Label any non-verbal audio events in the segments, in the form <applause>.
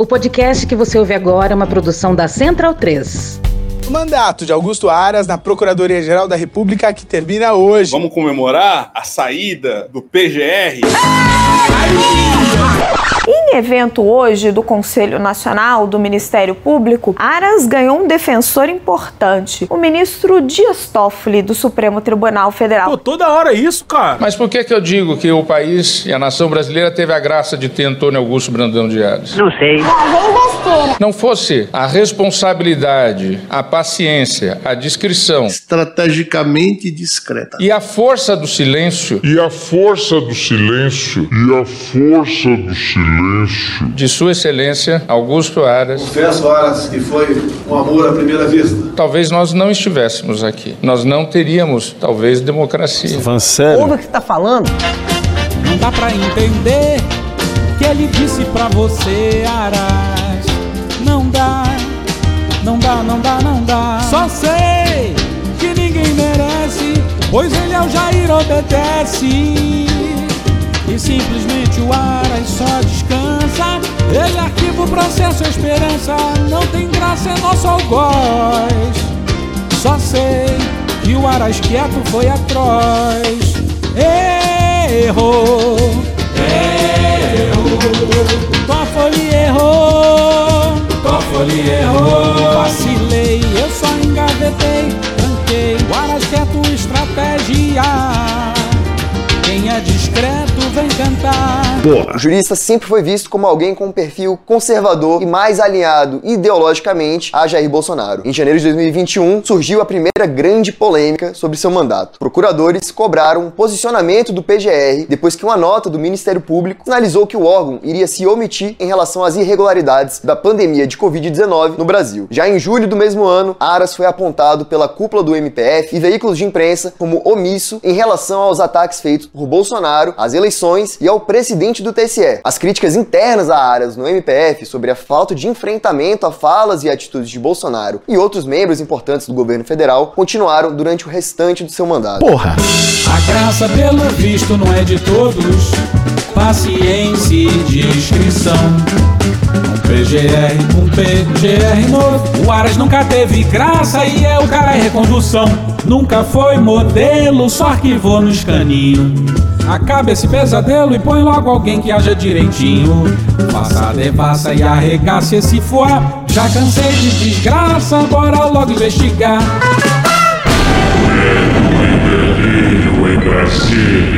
O podcast que você ouve agora é uma produção da Central 3. O mandato de Augusto Aras na Procuradoria-Geral da República que termina hoje. Vamos comemorar a saída do PGR? Em evento hoje do Conselho Nacional do Ministério Público, Aras ganhou um defensor importante, o ministro Dias Toffoli, do Supremo Tribunal Federal. Pô, toda hora isso, cara. Mas por que que eu digo que o país e a nação brasileira teve a graça de ter Antônio Augusto Brandão de Aras? Não sei. Não fosse a responsabilidade, a paciência, a discrição Estrategicamente discreta. e a força do silêncio E a força do silêncio. E a força do silêncio. De Sua Excelência Augusto Aras, Confesso, Aras, que foi um amor à primeira vista. talvez nós não estivéssemos aqui. Nós não teríamos, talvez, democracia. Van sério. Ouve o que tá falando? Não dá pra entender que ele disse pra você, Aras. Não dá, não dá, não dá, não dá. Só sei que ninguém merece, pois ele ao Jair obedece. Simplesmente o Aras só descansa. Ele arquiva o processo, a esperança. Não tem graça, é nosso algoz. Só sei que o Aras quieto foi atroz. Errou, errou. Toffoli errou, Toffoli errou. Vacilei, eu só engavetei, tranquei. O Aras quieto, estratégia. É discreto vem cantar. O jurista sempre foi visto como alguém com um perfil conservador e mais alinhado ideologicamente a Jair Bolsonaro. Em janeiro de 2021, surgiu a primeira grande polêmica sobre seu mandato. Procuradores cobraram um posicionamento do PGR depois que uma nota do Ministério Público sinalizou que o órgão iria se omitir em relação às irregularidades da pandemia de Covid-19 no Brasil. Já em julho do mesmo ano, Aras foi apontado pela cúpula do MPF e veículos de imprensa como omisso em relação aos ataques feitos por Bolsonaro, às eleições e ao presidente do TSE. As críticas internas a Aras no MPF sobre a falta de enfrentamento a falas e atitudes de Bolsonaro e outros membros importantes do governo federal continuaram durante o restante do seu mandato. Porra. A graça, pelo visto, não é de todos. Paciência e discrição. Um PGR, um PGR novo. O Aras nunca teve graça e é o cara em recondução. Nunca foi modelo, só arquivou no escaninho. Acaba esse pesadelo e põe logo alguém que haja direitinho. Faça a devassa e arregace esse fuá. Já cansei de desgraça, bora logo investigar. em Brasília.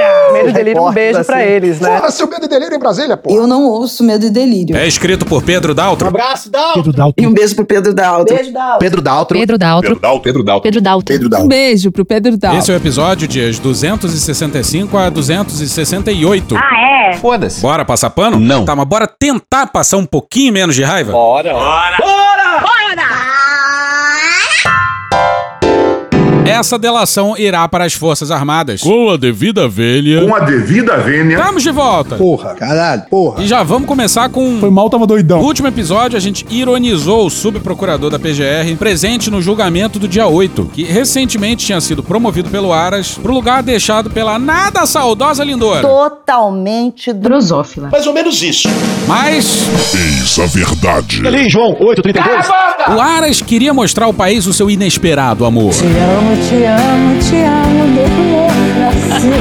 Medo e delírio, um beijo pra eles, né? Porra, seu medo e delírio em Brasília, pô. Eu não ouço medo e delírio. É escrito por Pedro Daltro. Abraço, Dal. Pedro Dalton. E um beijo pro Pedro Daltro. Beijo da Pedro Daltro. Pedro Daltro. Pedro Dalto. Pedro Dalto. Pedro Daltro. Pedro Daltro. Um beijo pro Pedro Daltro. Esse é o episódio dias 265 a 268. Ah, é? Foda-se. Bora passar pano? Não. Tá, mas bora tentar passar um pouquinho menos de raiva? Essa delação irá para as Forças Armadas. Com a devida velha. Com a devida vênia. Estamos de volta. Porra, caralho, porra. E já vamos começar com. Foi mal, tava No doidão. último episódio, a gente ironizou o subprocurador da PGR presente no julgamento do dia 8, que recentemente tinha sido promovido pelo Aras pro lugar deixado pela nada saudosa Lindora. Totalmente drosófila. Mais ou menos isso. Mas Eis a verdade. Ali, João, 832. o Aras queria mostrar ao país o seu inesperado amor. Te amo, te amo, te amo, democracia.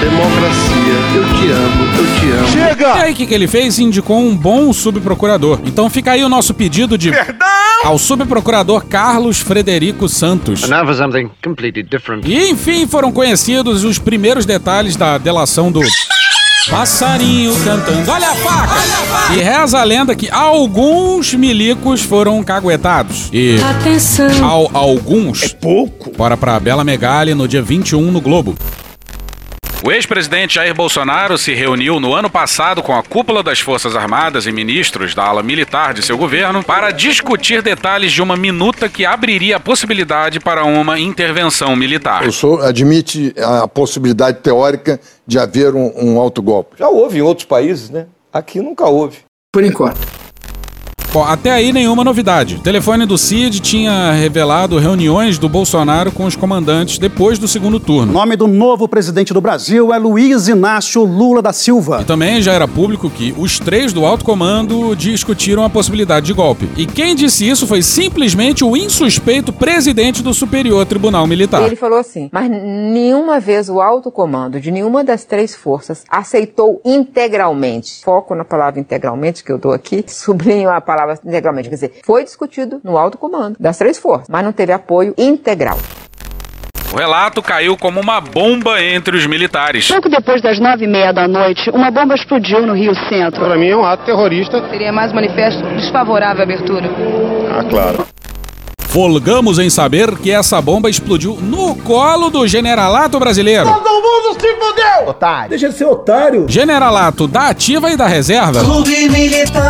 Democracia, eu te amo, eu te amo. E Chega! aí, o que, que ele fez? Indicou um bom subprocurador. Então fica aí o nosso pedido de. Ao subprocurador Carlos Frederico Santos. Now for something completely different. E enfim foram conhecidos os primeiros detalhes da delação do. Passarinho cantando, olha a faca! E reza a lenda que alguns milicos foram caguetados. E Atenção. ao alguns, Pouco. bora pra Bela Megali no dia 21 no Globo. O ex-presidente Jair Bolsonaro se reuniu no ano passado com a cúpula das Forças Armadas e ministros da ala militar de seu governo para discutir detalhes de uma minuta que abriria a possibilidade para uma intervenção militar. O senhor admite a possibilidade teórica de haver um, um autogolpe? Já houve em outros países, né? Aqui nunca houve. Por enquanto. Bom, até aí nenhuma novidade. O telefone do Cid tinha revelado reuniões do Bolsonaro com os comandantes depois do segundo turno. O nome do novo presidente do Brasil é Luiz Inácio Lula da Silva. E também já era público que os três do alto comando discutiram a possibilidade de golpe. E quem disse isso foi simplesmente o insuspeito presidente do Superior Tribunal Militar. Ele falou assim: mas nenhuma vez o alto comando de nenhuma das três forças aceitou integralmente. Foco na palavra integralmente que eu dou aqui, <laughs> sublinho a palavra integralmente. Quer dizer, foi discutido no alto comando das três forças, mas não teve apoio integral. O relato caiu como uma bomba entre os militares. Pouco depois das nove e meia da noite, uma bomba explodiu no Rio Centro. Para mim é um ato terrorista. Seria mais um manifesto desfavorável à abertura. Ah, claro. Folgamos em saber que essa bomba explodiu no colo do generalato brasileiro. Todo mundo se fudeu! Otário. Deixa de ser otário. Generalato da ativa e da reserva. Clube Militar.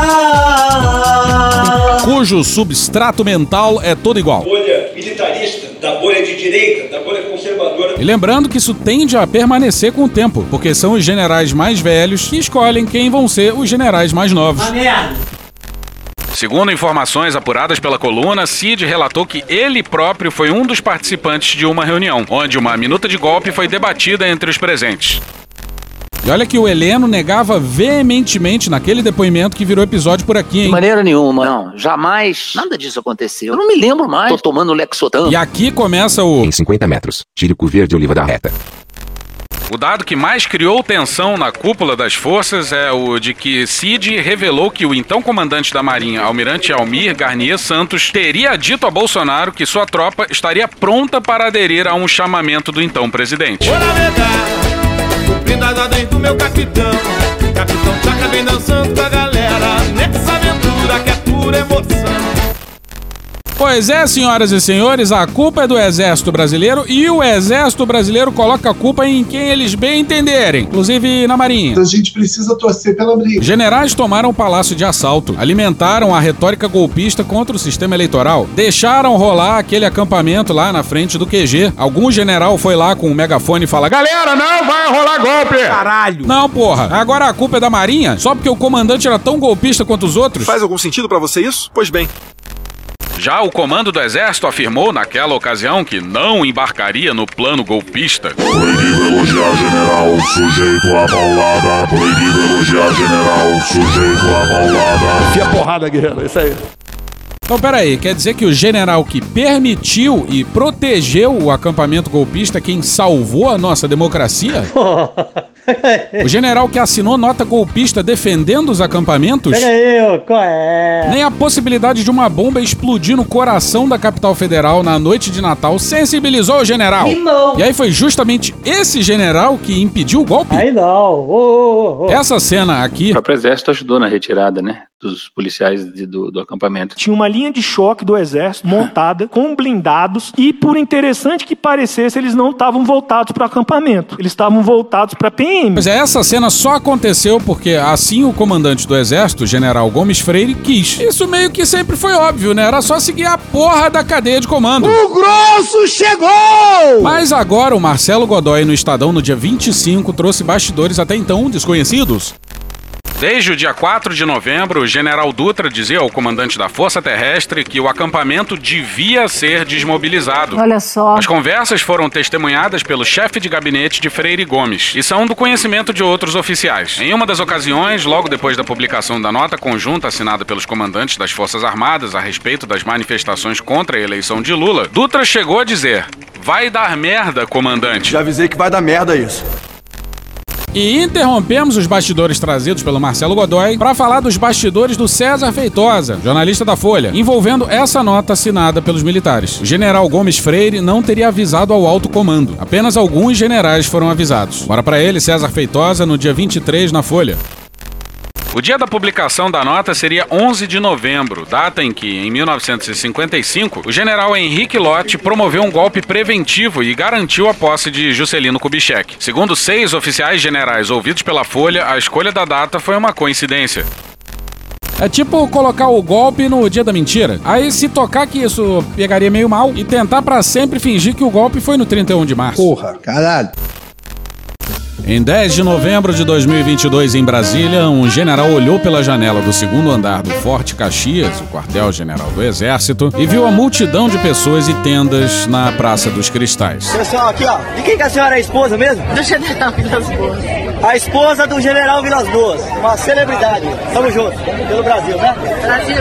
Cujo substrato mental é todo igual. Bolha militarista, da bolha de direita, da bolha conservadora. E lembrando que isso tende a permanecer com o tempo, porque são os generais mais velhos que escolhem quem vão ser os generais mais novos. A merda. Segundo informações apuradas pela coluna, Cid relatou que ele próprio foi um dos participantes de uma reunião, onde uma minuta de golpe foi debatida entre os presentes. E olha que o Heleno negava veementemente naquele depoimento que virou episódio por aqui, hein? De maneira nenhuma, não. Jamais. Nada disso aconteceu. Eu não me lembro mais. Tô tomando Lexotan. E aqui começa o... Em 50 metros, Tírico Verde Oliva da Reta. O dado que mais criou tensão na cúpula das forças é o de que Cid revelou que o então comandante da Marinha, Almirante Almir Garnier Santos, teria dito a Bolsonaro que sua tropa estaria pronta para aderir a um chamamento do então presidente. Cumprindo as ordens do meu capitão. Capitão dançando com a galera nessa aventura que é pura emoção. Pois é, senhoras e senhores, a culpa é do Exército Brasileiro e o Exército Brasileiro coloca a culpa em quem eles bem entenderem, inclusive na Marinha. A gente precisa torcer pela briga. Generais tomaram o palácio de assalto, alimentaram a retórica golpista contra o sistema eleitoral, deixaram rolar aquele acampamento lá na frente do QG. Algum general foi lá com um megafone e fala: Galera, não vai rolar golpe! Caralho! Não, porra, agora a culpa é da Marinha? Só porque o comandante era tão golpista quanto os outros? Faz algum sentido para você isso? Pois bem. Já o comando do exército afirmou naquela ocasião que não embarcaria no plano golpista. Proibido elogiar general, sujeito a paulada. Proibido elogiar general, sujeito a paulada. Fia porrada, guerreiro, isso aí. Então, peraí, quer dizer que o general que permitiu e protegeu o acampamento golpista, quem salvou a nossa democracia? <laughs> o general que assinou nota golpista defendendo os acampamentos? Peraí, qual é? Nem a possibilidade de uma bomba explodir no coração da capital federal na noite de Natal sensibilizou o general. Não. E aí foi justamente esse general que impediu o golpe? Aí não. Oh, oh, oh. Essa cena aqui. O próprio exército ajudou na retirada, né? Dos policiais de, do, do acampamento. Tinha uma linha de choque do exército montada com blindados e, por interessante que parecesse, eles não estavam voltados para o acampamento. Eles estavam voltados para PM. Pois é, essa cena só aconteceu porque assim o comandante do exército, general Gomes Freire, quis. Isso meio que sempre foi óbvio, né? Era só seguir a porra da cadeia de comando. O grosso chegou! Mas agora o Marcelo Godoy no Estadão no dia 25 trouxe bastidores até então desconhecidos. Desde o dia 4 de novembro, o general Dutra dizia ao comandante da Força Terrestre que o acampamento devia ser desmobilizado. Olha só. As conversas foram testemunhadas pelo chefe de gabinete de Freire Gomes e são do conhecimento de outros oficiais. Em uma das ocasiões, logo depois da publicação da nota conjunta assinada pelos comandantes das Forças Armadas a respeito das manifestações contra a eleição de Lula, Dutra chegou a dizer: Vai dar merda, comandante. Já avisei que vai dar merda isso. E interrompemos os bastidores trazidos pelo Marcelo Godoy para falar dos bastidores do César Feitosa, jornalista da Folha, envolvendo essa nota assinada pelos militares. O general Gomes Freire não teria avisado ao alto comando. Apenas alguns generais foram avisados. Bora para ele, César Feitosa, no dia 23 na Folha. O dia da publicação da nota seria 11 de novembro, data em que, em 1955, o general Henrique Lott promoveu um golpe preventivo e garantiu a posse de Juscelino Kubitschek. Segundo seis oficiais generais ouvidos pela Folha, a escolha da data foi uma coincidência. É tipo colocar o golpe no dia da mentira. Aí se tocar que isso pegaria meio mal e tentar para sempre fingir que o golpe foi no 31 de março. Porra, caralho. Em 10 de novembro de 2022, em Brasília, um general olhou pela janela do segundo andar do Forte Caxias, o quartel-general do Exército, e viu a multidão de pessoas e tendas na Praça dos Cristais. Pessoal, aqui ó, de quem que a senhora é a esposa mesmo? Do general Vilas Boas. A esposa do general Vilas Boas, uma celebridade. Tamo junto, pelo Brasil, né? Brasil,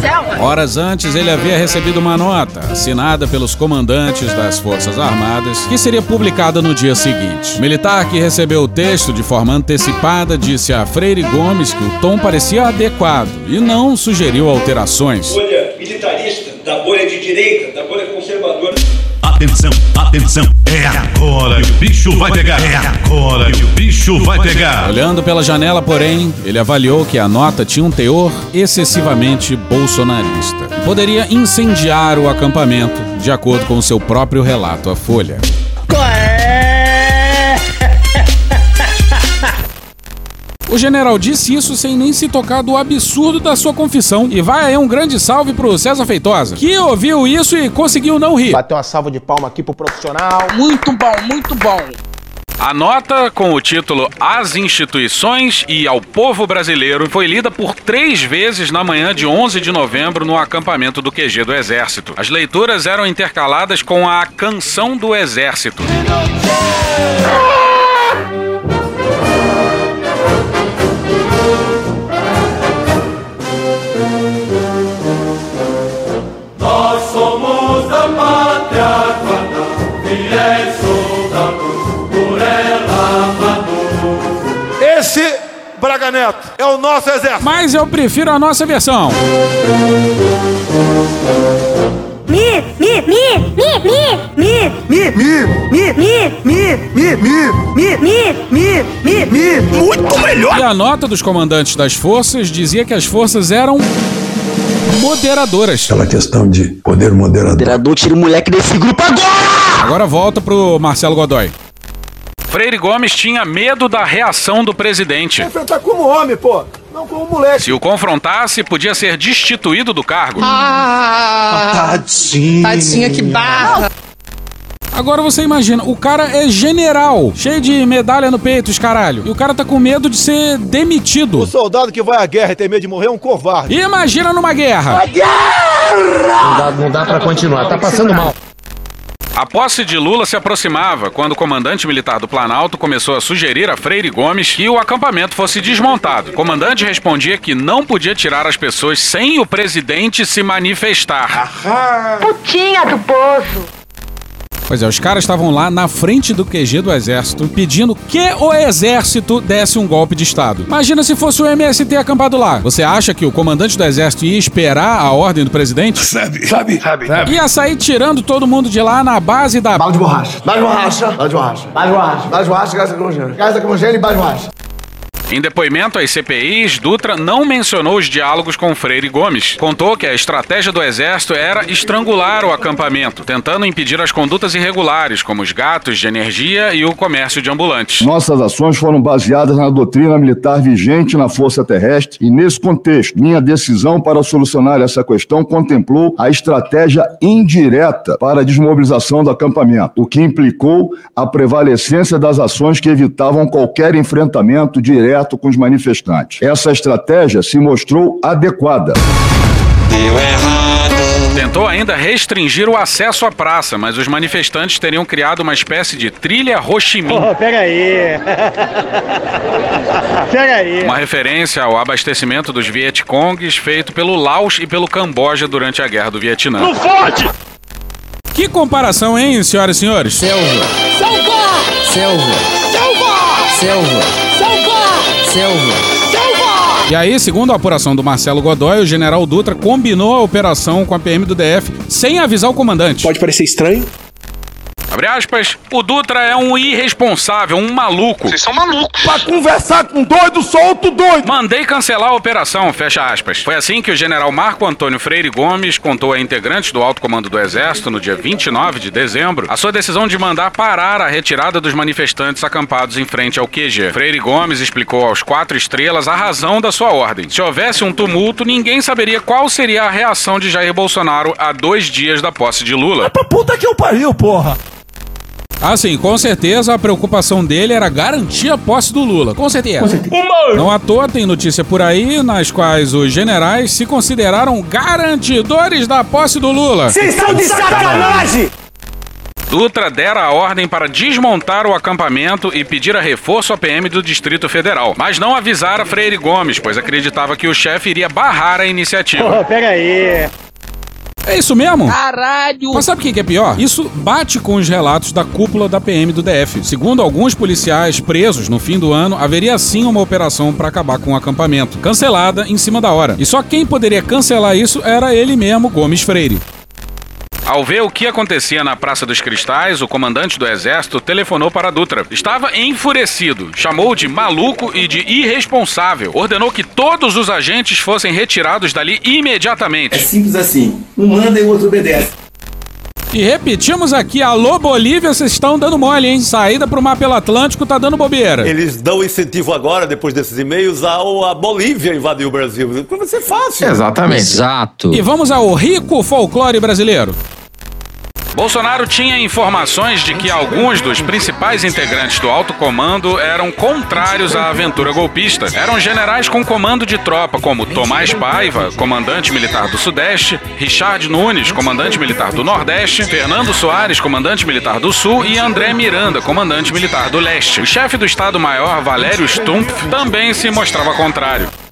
selva. Horas antes, ele havia recebido uma nota, assinada pelos comandantes das Forças Armadas, que seria publicada no dia seguinte. O militar que recebeu o texto de forma antecipada disse a Freire Gomes que o tom parecia adequado e não sugeriu alterações. Bolha militarista, da bolha de direita, da bolha conservadora. Atenção, atenção, é agora que o bicho vai pegar. É agora que o bicho vai pegar. Olhando pela janela, porém, ele avaliou que a nota tinha um teor excessivamente bolsonarista. Poderia incendiar o acampamento, de acordo com seu próprio relato à Folha. O general disse isso sem nem se tocar do absurdo da sua confissão. E vai aí um grande salve pro César Feitosa, que ouviu isso e conseguiu não rir. Bateu uma salva de palma aqui pro profissional. Muito bom, muito bom. A nota, com o título Às Instituições e ao Povo Brasileiro, foi lida por três vezes na manhã de 11 de novembro no acampamento do QG do Exército. As leituras eram intercaladas com a Canção do Exército. Braga Neto, é o nosso exército. Mas eu prefiro a nossa versão. Mi, mi, mi, mi, mi, mi, mi, mi, mi, mi, mi, mi, mi, mi, mi, mi, mi, muito melhor. E a nota dos comandantes das forças dizia que as forças eram moderadoras. Aquela questão de poder moderador. Moderador, tira o moleque desse grupo agora! Agora volta pro Marcelo Godoy. Freire Gomes tinha medo da reação do presidente. Enfrentar como homem, pô, não como moleque. Se o confrontasse, podia ser destituído do cargo. Ah, Tadinha. tadinha, que barra. Agora você imagina, o cara é general, cheio de medalha no peito, os caralho. E o cara tá com medo de ser demitido. O soldado que vai à guerra e tem medo de morrer é um covarde. Imagina numa guerra. Não dá, não dá pra continuar, tá passando mal. A posse de Lula se aproximava quando o comandante militar do Planalto começou a sugerir a Freire Gomes que o acampamento fosse desmontado. O comandante respondia que não podia tirar as pessoas sem o presidente se manifestar. Putinha do poço. Pois é, os caras estavam lá na frente do QG do Exército pedindo que o Exército desse um golpe de Estado. Imagina se fosse o MST acampado lá. Você acha que o comandante do Exército ia esperar a ordem do presidente? Sabe, sabe, sabe. Ia sair tirando todo mundo de lá na base da. Bala de borracha. Bala de borracha. Bala de borracha. Bala de borracha. Bala de borracha, gás lacrimogêneo. Gás lacrimogêneo e bala de borracha. Em depoimento às CPIs, Dutra não mencionou os diálogos com Freire Gomes. Contou que a estratégia do Exército era estrangular o acampamento, tentando impedir as condutas irregulares, como os gatos de energia e o comércio de ambulantes. Nossas ações foram baseadas na doutrina militar vigente na Força Terrestre e, nesse contexto, minha decisão para solucionar essa questão contemplou a estratégia indireta para a desmobilização do acampamento, o que implicou a prevalecência das ações que evitavam qualquer enfrentamento direto com os manifestantes. Essa estratégia se mostrou adequada. Deu errado. Tentou ainda restringir o acesso à praça, mas os manifestantes teriam criado uma espécie de trilha Ho Chi Minh. Pô, pega aí. <laughs> pega aí. Uma referência ao abastecimento dos Vietcongs feito pelo Laos e pelo Camboja durante a Guerra do Vietnã. Não fode! Que comparação, hein, senhoras e senhores? Selva. Selva! Selva. Selva! Selva. Selva! E aí, segundo a apuração do Marcelo Godoy, o general Dutra combinou a operação com a PM do DF sem avisar o comandante. Pode parecer estranho. Abre aspas, o Dutra é um irresponsável, um maluco. Vocês são malucos. Pra conversar com doido, solto doido. Mandei cancelar a operação, fecha aspas. Foi assim que o general Marco Antônio Freire Gomes contou a integrantes do alto comando do Exército, no dia 29 de dezembro, a sua decisão de mandar parar a retirada dos manifestantes acampados em frente ao QG. Freire Gomes explicou aos quatro estrelas a razão da sua ordem. Se houvesse um tumulto, ninguém saberia qual seria a reação de Jair Bolsonaro a dois dias da posse de Lula. Pra puta que eu pariu, porra. Ah, sim, com certeza a preocupação dele era garantir a posse do Lula. Com certeza. Com certeza. Não à toa tem notícia por aí nas quais os generais se consideraram garantidores da posse do Lula. Vocês são de sacanagem! Dutra dera a ordem para desmontar o acampamento e pedir a reforço à PM do Distrito Federal, mas não avisara Freire Gomes, pois acreditava que o chefe iria barrar a iniciativa. Oh, pega aí. É isso mesmo? Caralho! Mas sabe o que é pior? Isso bate com os relatos da cúpula da PM do DF. Segundo alguns policiais presos no fim do ano, haveria sim uma operação para acabar com o acampamento, cancelada em cima da hora. E só quem poderia cancelar isso era ele mesmo, Gomes Freire. Ao ver o que acontecia na Praça dos Cristais, o comandante do exército telefonou para Dutra. Estava enfurecido, chamou de maluco e de irresponsável. Ordenou que todos os agentes fossem retirados dali imediatamente. É simples assim. Um manda e o outro obedece. E repetimos aqui, alô Bolívia, vocês estão dando mole, hein? Saída pro mar pelo Atlântico tá dando bobeira. Eles dão incentivo agora, depois desses e-mails, ao a Bolívia invadir o Brasil. Vai ser fácil. Exatamente. Exato. E vamos ao rico folclore brasileiro. Bolsonaro tinha informações de que alguns dos principais integrantes do alto comando eram contrários à aventura golpista. Eram generais com comando de tropa, como Tomás Paiva, comandante militar do Sudeste, Richard Nunes, comandante militar do Nordeste, Fernando Soares, comandante militar do Sul e André Miranda, comandante militar do Leste. O chefe do Estado-Maior, Valério Stumpf, também se mostrava contrário.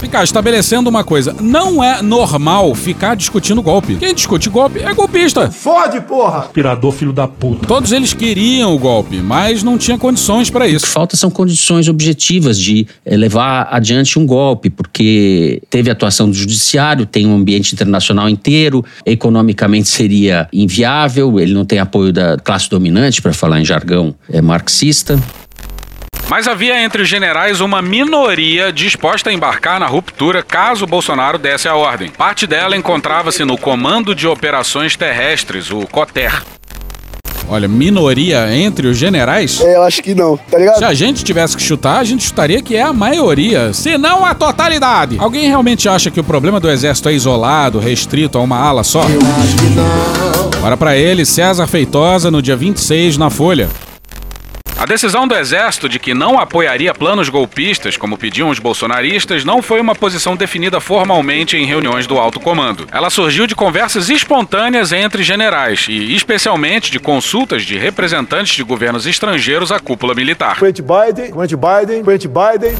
Ficar estabelecendo uma coisa, não é normal ficar discutindo golpe. Quem discute golpe é golpista. Fode, porra! Aspirador, filho da puta. Todos eles queriam o golpe, mas não tinha condições para isso. O que falta são condições objetivas de eh, levar adiante um golpe, porque teve atuação do judiciário, tem um ambiente internacional inteiro, economicamente seria inviável, ele não tem apoio da classe dominante, para falar em jargão é, marxista. Mas havia entre os generais uma minoria disposta a embarcar na ruptura caso Bolsonaro desse a ordem. Parte dela encontrava-se no Comando de Operações Terrestres, o COTER. Olha, minoria entre os generais? É, eu acho que não, tá ligado? Se a gente tivesse que chutar, a gente chutaria que é a maioria, se não a totalidade. Alguém realmente acha que o problema do exército é isolado, restrito a uma ala só? Eu acho que não. Ora pra ele, César Feitosa, no dia 26, na Folha. A decisão do Exército de que não apoiaria planos golpistas, como pediam os bolsonaristas, não foi uma posição definida formalmente em reuniões do alto comando. Ela surgiu de conversas espontâneas entre generais e, especialmente, de consultas de representantes de governos estrangeiros à cúpula militar. Quente Biden, Quente Biden, Quente Biden.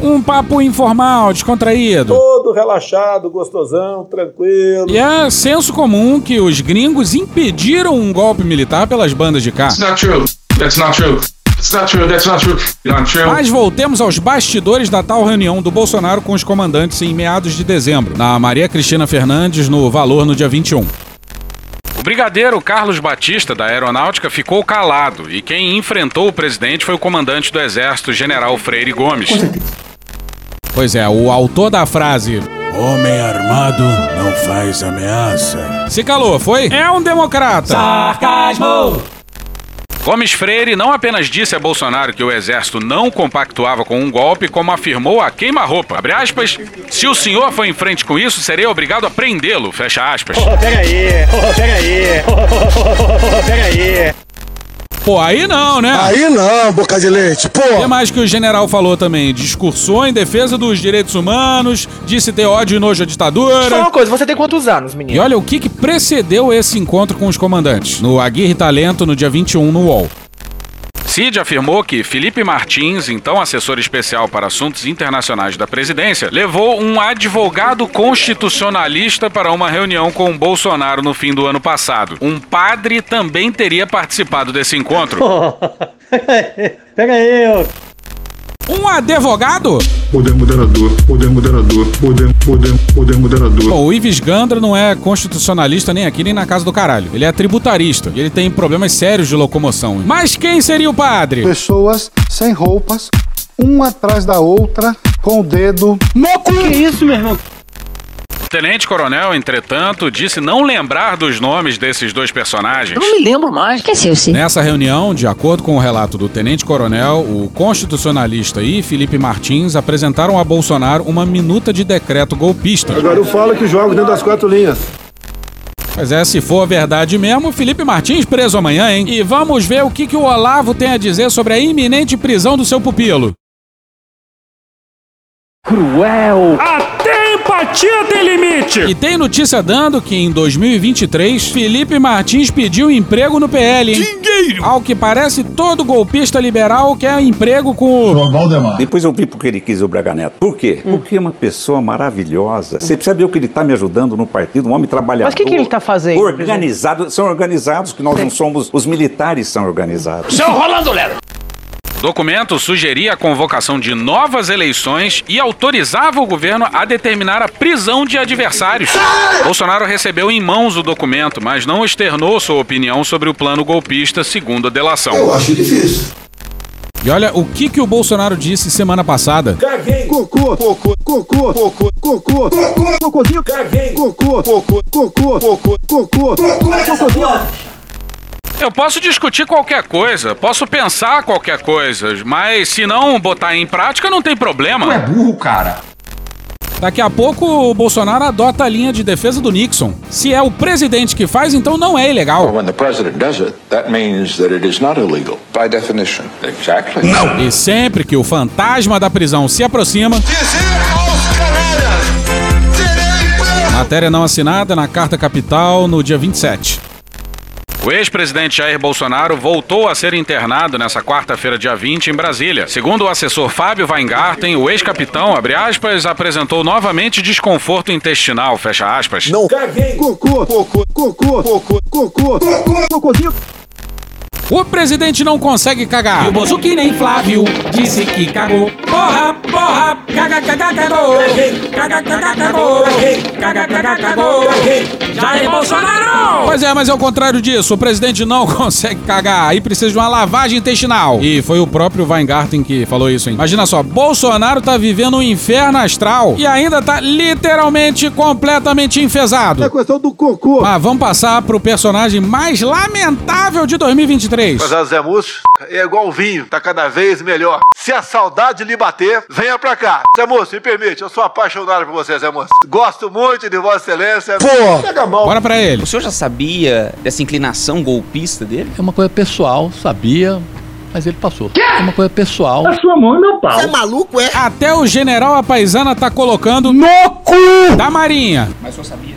Um papo informal, descontraído. Todo relaxado, gostosão, tranquilo. E é senso comum que os gringos impediram um golpe militar pelas bandas de cá. It's not true. That's not true. That's not true. That's not true. Not true. Mas voltemos aos bastidores da tal reunião do Bolsonaro com os comandantes em meados de dezembro, na Maria Cristina Fernandes, no Valor, no dia 21. O brigadeiro Carlos Batista, da Aeronáutica, ficou calado e quem enfrentou o presidente foi o comandante do Exército, General Freire Gomes. Pois é, o autor da frase Homem armado não faz ameaça. se calou, foi? É um democrata. Sarcasmo! Gomes Freire não apenas disse a Bolsonaro que o exército não compactuava com um golpe, como afirmou a queima-roupa. Abre aspas, se o senhor for em frente com isso, serei obrigado a prendê-lo. Fecha aspas. Oh, pega aí, oh, pega aí, oh, pega aí. Pô, aí não, né? Aí não, boca de leite, pô. O que mais que o general falou também? Discursou em defesa dos direitos humanos, disse ter ódio e nojo à ditadura. Só uma coisa, você tem quantos anos, menino? E olha o que, que precedeu esse encontro com os comandantes. No Aguirre Talento, no dia 21, no UOL. Cid afirmou que Felipe Martins, então assessor especial para assuntos internacionais da presidência, levou um advogado constitucionalista para uma reunião com Bolsonaro no fim do ano passado. Um padre também teria participado desse encontro. <laughs> Pega aí, ô. Um advogado? poder moderador, poder moderador, poder, poder, poder moderador. Bom, o Ives Gandra não é constitucionalista nem aqui nem na casa do caralho. Ele é tributarista e ele tem problemas sérios de locomoção. Mas quem seria o padre? Pessoas sem roupas, uma atrás da outra, com o dedo no cu. Que isso, meu irmão? O Tenente Coronel, entretanto, disse não lembrar dos nomes desses dois personagens. Eu não me lembro mais. Esqueceu-se. Nessa reunião, de acordo com o relato do Tenente Coronel, o constitucionalista e Felipe Martins apresentaram a Bolsonaro uma minuta de decreto golpista. Agora eu falo que jogo dentro das quatro linhas. Pois é, se for verdade mesmo, Felipe Martins preso amanhã, hein? E vamos ver o que, que o Olavo tem a dizer sobre a iminente prisão do seu pupilo. Cruel. Até empatia tem limite. E tem notícia dando que em 2023, Felipe Martins pediu emprego no PL, hein? Dinheiro. Ao que parece, todo golpista liberal quer emprego com o... Valdemar. Depois eu vi porque ele quis o Braga Neto. Por quê? Porque é uma pessoa maravilhosa. Você precisa ver o que ele está me ajudando no partido, um homem trabalhador. Mas o que, que ele está fazendo? Organizado. São organizados, que nós não somos... Os militares são organizados. Seu Rolando Lero. O documento sugeria a convocação de novas eleições e autorizava o governo a determinar a prisão de adversários. Bolsonaro recebeu em mãos o documento, mas não externou sua opinião sobre o plano golpista, segundo a delação. Eu acho difícil. E olha o que, que o Bolsonaro disse semana passada. Caguei. Cocô, cocô, cocô, cocô, cocô, cocôzinho. Caguei. Cocô, cocô, cocô, cocô, cocô, cocôzinho. Eu posso discutir qualquer coisa, posso pensar qualquer coisa, mas se não botar em prática não tem problema. Tu é burro, cara. Daqui a pouco o Bolsonaro adota a linha de defesa do Nixon. Se é o presidente que faz, então não é ilegal. When the president does it, that means that it is not illegal. By definition. Exactly. Não. E sempre que o fantasma da prisão se aproxima. Matéria não assinada na Carta Capital no dia 27. O ex-presidente Jair Bolsonaro voltou a ser internado nessa quarta-feira, dia 20, em Brasília. Segundo o assessor Fábio Weingarten, o ex-capitão, abre aspas, apresentou novamente desconforto intestinal, fecha aspas. Não caguei. Cocô, cocô, cocô, cocô, cocô, cocôzinho. O presidente não consegue cagar. E o Bozo que nem Flávio disse que cagou. Porra, porra, caga, caga, cagou. Caga, caga, cagou. Caga, caga, cagou. Jair Bolsonaro! Pois é, mas é o contrário disso. O presidente não <laughs> consegue cagar. Aí precisa de uma lavagem intestinal. E foi o próprio Weingarten que falou isso, hein? Imagina só, Bolsonaro tá vivendo um inferno astral e ainda tá literalmente completamente enfesado. É questão do cocô. Mas vamos passar pro personagem mais lamentável de 2023. Mas a Zé Múcio é igual o vinho, tá cada vez melhor. Se a saudade lhe bater, venha pra cá. Zé Múcio, me permite, eu sou apaixonado por você, Zé Múcio. Gosto muito de Vossa Excelência. Pô, pega a mão. Bora pra ele. O senhor já sabia dessa inclinação golpista dele? É uma coisa pessoal, sabia, mas ele passou. Quê? É uma coisa pessoal. A sua mão e meu pau. Você é maluco, é? Até o general Apaisana tá colocando no cu da Marinha. Mas o senhor sabia?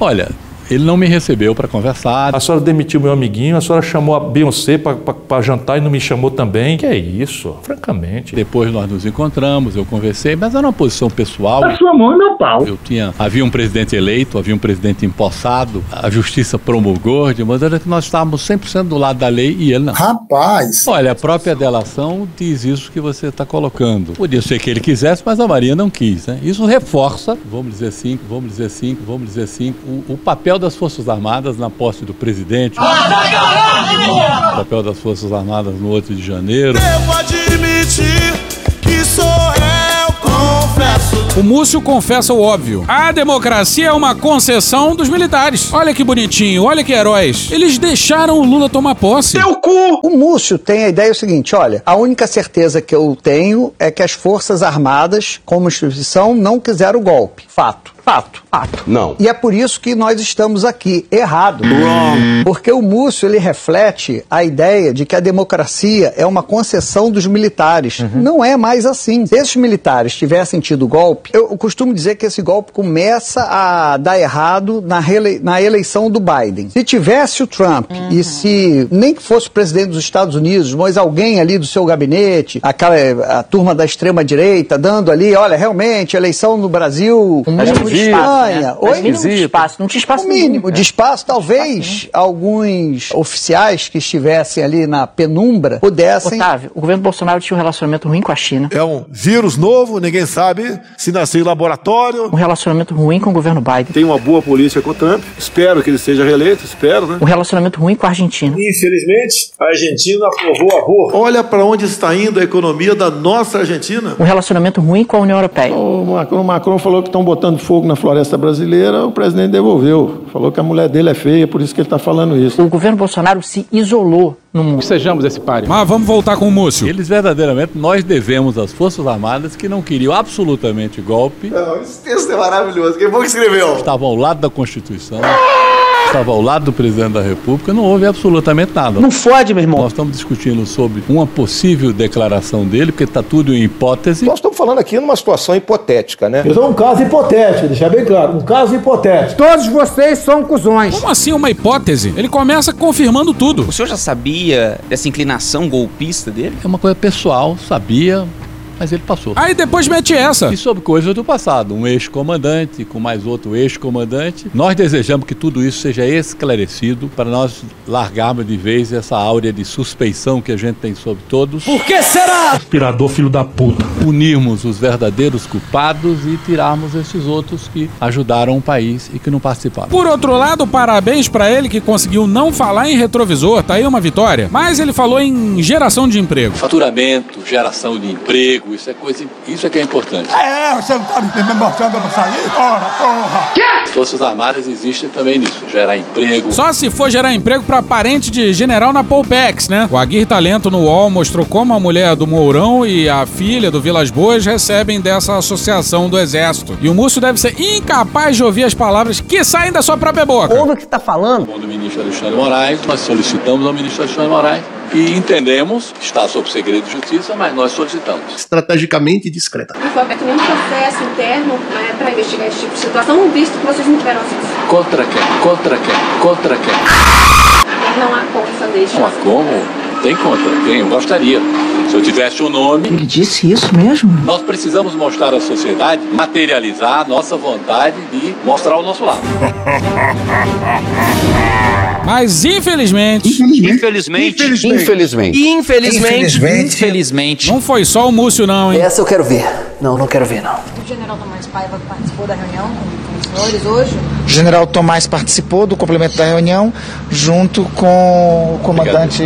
Olha, ele não me recebeu para conversar. A senhora demitiu meu amiguinho, a senhora chamou a Beyoncé para jantar e não me chamou também. Que é isso, francamente. Depois nós nos encontramos, eu conversei, mas era uma posição pessoal. A sua mão e meu pau. Eu tinha, havia um presidente eleito, havia um presidente empossado, a justiça promulgou, de maneira que nós estávamos 100% do lado da lei e ele não. Rapaz. Olha, a própria delação diz isso que você está colocando. Podia ser que ele quisesse, mas a Maria não quis, né? Isso reforça, vamos dizer assim, vamos dizer assim, vamos dizer assim, o, o papel das Forças Armadas na posse do presidente. O papel das Forças Armadas no 8 de janeiro. Devo admitir que sou eu, confesso. O Múcio confessa o óbvio. A democracia é uma concessão dos militares. Olha que bonitinho, olha que heróis. Eles deixaram o Lula tomar posse. Teu cu! O Múcio tem a ideia seguinte: olha, a única certeza que eu tenho é que as Forças Armadas, como instituição, não quiseram o golpe. Fato. Fato. Fato. Não. E é por isso que nós estamos aqui. Errado. Wrong. Porque o Múcio, ele reflete a ideia de que a democracia é uma concessão dos militares. Não é mais assim. Se esses militares tivessem tido golpe, eu costumo dizer que esse golpe começa a dar errado na, na eleição do Biden. Se tivesse o Trump e se nem que fosse o presidente dos Estados Unidos, mas alguém ali do seu gabinete, aquela a turma da extrema direita dando ali, olha, realmente, eleição no Brasil, a gente né? Oi? Mínimo de espaço. Não tinha espaço O mínimo nenhum, de espaço, talvez alguns oficiais que estivessem ali na penumbra pudessem. Otávio, o governo Bolsonaro tinha um relacionamento ruim com a China. É um vírus novo, ninguém sabe se nasceu em laboratório. Um relacionamento ruim com o governo Biden. Tem uma boa polícia com o Trump. Espero que ele seja reeleito, espero, né? Um relacionamento ruim com a Argentina. Infelizmente, a Argentina aprovou aborto. Olha para onde está indo a economia da nossa Argentina. Um relacionamento ruim com a União Europeia. O Macron, o Macron falou que estão botando fogo na floresta brasileira, o presidente devolveu. Falou que a mulher dele é feia, por isso que ele está falando isso. O governo Bolsonaro se isolou no mundo. Sejamos esse páreo. Mas vamos voltar com o Múcio. Eles verdadeiramente, nós devemos às Forças Armadas que não queriam absolutamente golpe. Não, esse texto é maravilhoso. Quem foi que escreveu? Estavam ao lado da Constituição. Estava ao lado do presidente da República, não houve absolutamente nada. Não fode, meu irmão. Nós estamos discutindo sobre uma possível declaração dele, porque está tudo em hipótese. Nós estamos falando aqui numa situação hipotética, né? Isso é um caso hipotético, deixar bem claro. Um caso hipotético. Todos vocês são cuzões. Como assim uma hipótese? Ele começa confirmando tudo. O senhor já sabia dessa inclinação golpista dele? É uma coisa pessoal, sabia, mas ele passou. Aí depois mete essa. E sobre coisas do passado, um ex-comandante com mais outro ex-comandante. Nós desejamos que tudo isso seja esclarecido para nós largarmos de vez essa áurea de suspeição que a gente tem sobre todos. Por que será? Aspirador, filho da puta. Unirmos os verdadeiros culpados e tirarmos esses outros que ajudaram o país e que não participaram. Por outro lado, parabéns pra ele que conseguiu não falar em retrovisor, tá aí uma vitória. Mas ele falou em geração de emprego. Faturamento, geração de emprego, isso é coisa, isso é que é importante. É, você não tá me mostrando pra sair? Porra, porra! As Forças Armadas existem também nisso, gerar emprego. Só se for gerar emprego pra parente de general na Polpex, né? O Aguirre Talento no UOL mostrou como a mulher do Mourão e a filha do Vilas Boas recebem dessa associação do Exército. E o Múcio deve ser incapaz de ouvir as palavras que saem da sua própria boca. Ouve o que tá falando. Segundo o ministro Alexandre Moraes, nós solicitamos ao ministro Alexandre Moraes e entendemos, está sob segredo de justiça, mas nós solicitamos. Estrategicamente discreta. Não foi aberto nenhum processo interno né, para investigar esse tipo de situação, visto que vocês não tiveram acesso. Contra quem? Contra quem? Contra quem? Não há como deixa. Mas como? Tem contra quem? Eu gostaria. Se eu tivesse o nome. Ele disse isso mesmo? Nós precisamos mostrar à sociedade, materializar a nossa vontade de mostrar o nosso lado. <laughs> Mas infelizmente. Infelizmente. Infelizmente. Infelizmente. Infelizmente. Não foi só o Múcio, não, hein? Essa eu quero ver. Não, não quero ver, não. O general Tomás Paiva participou da reunião com os senhores hoje? O general Tomás participou do complemento da reunião junto com o comandante.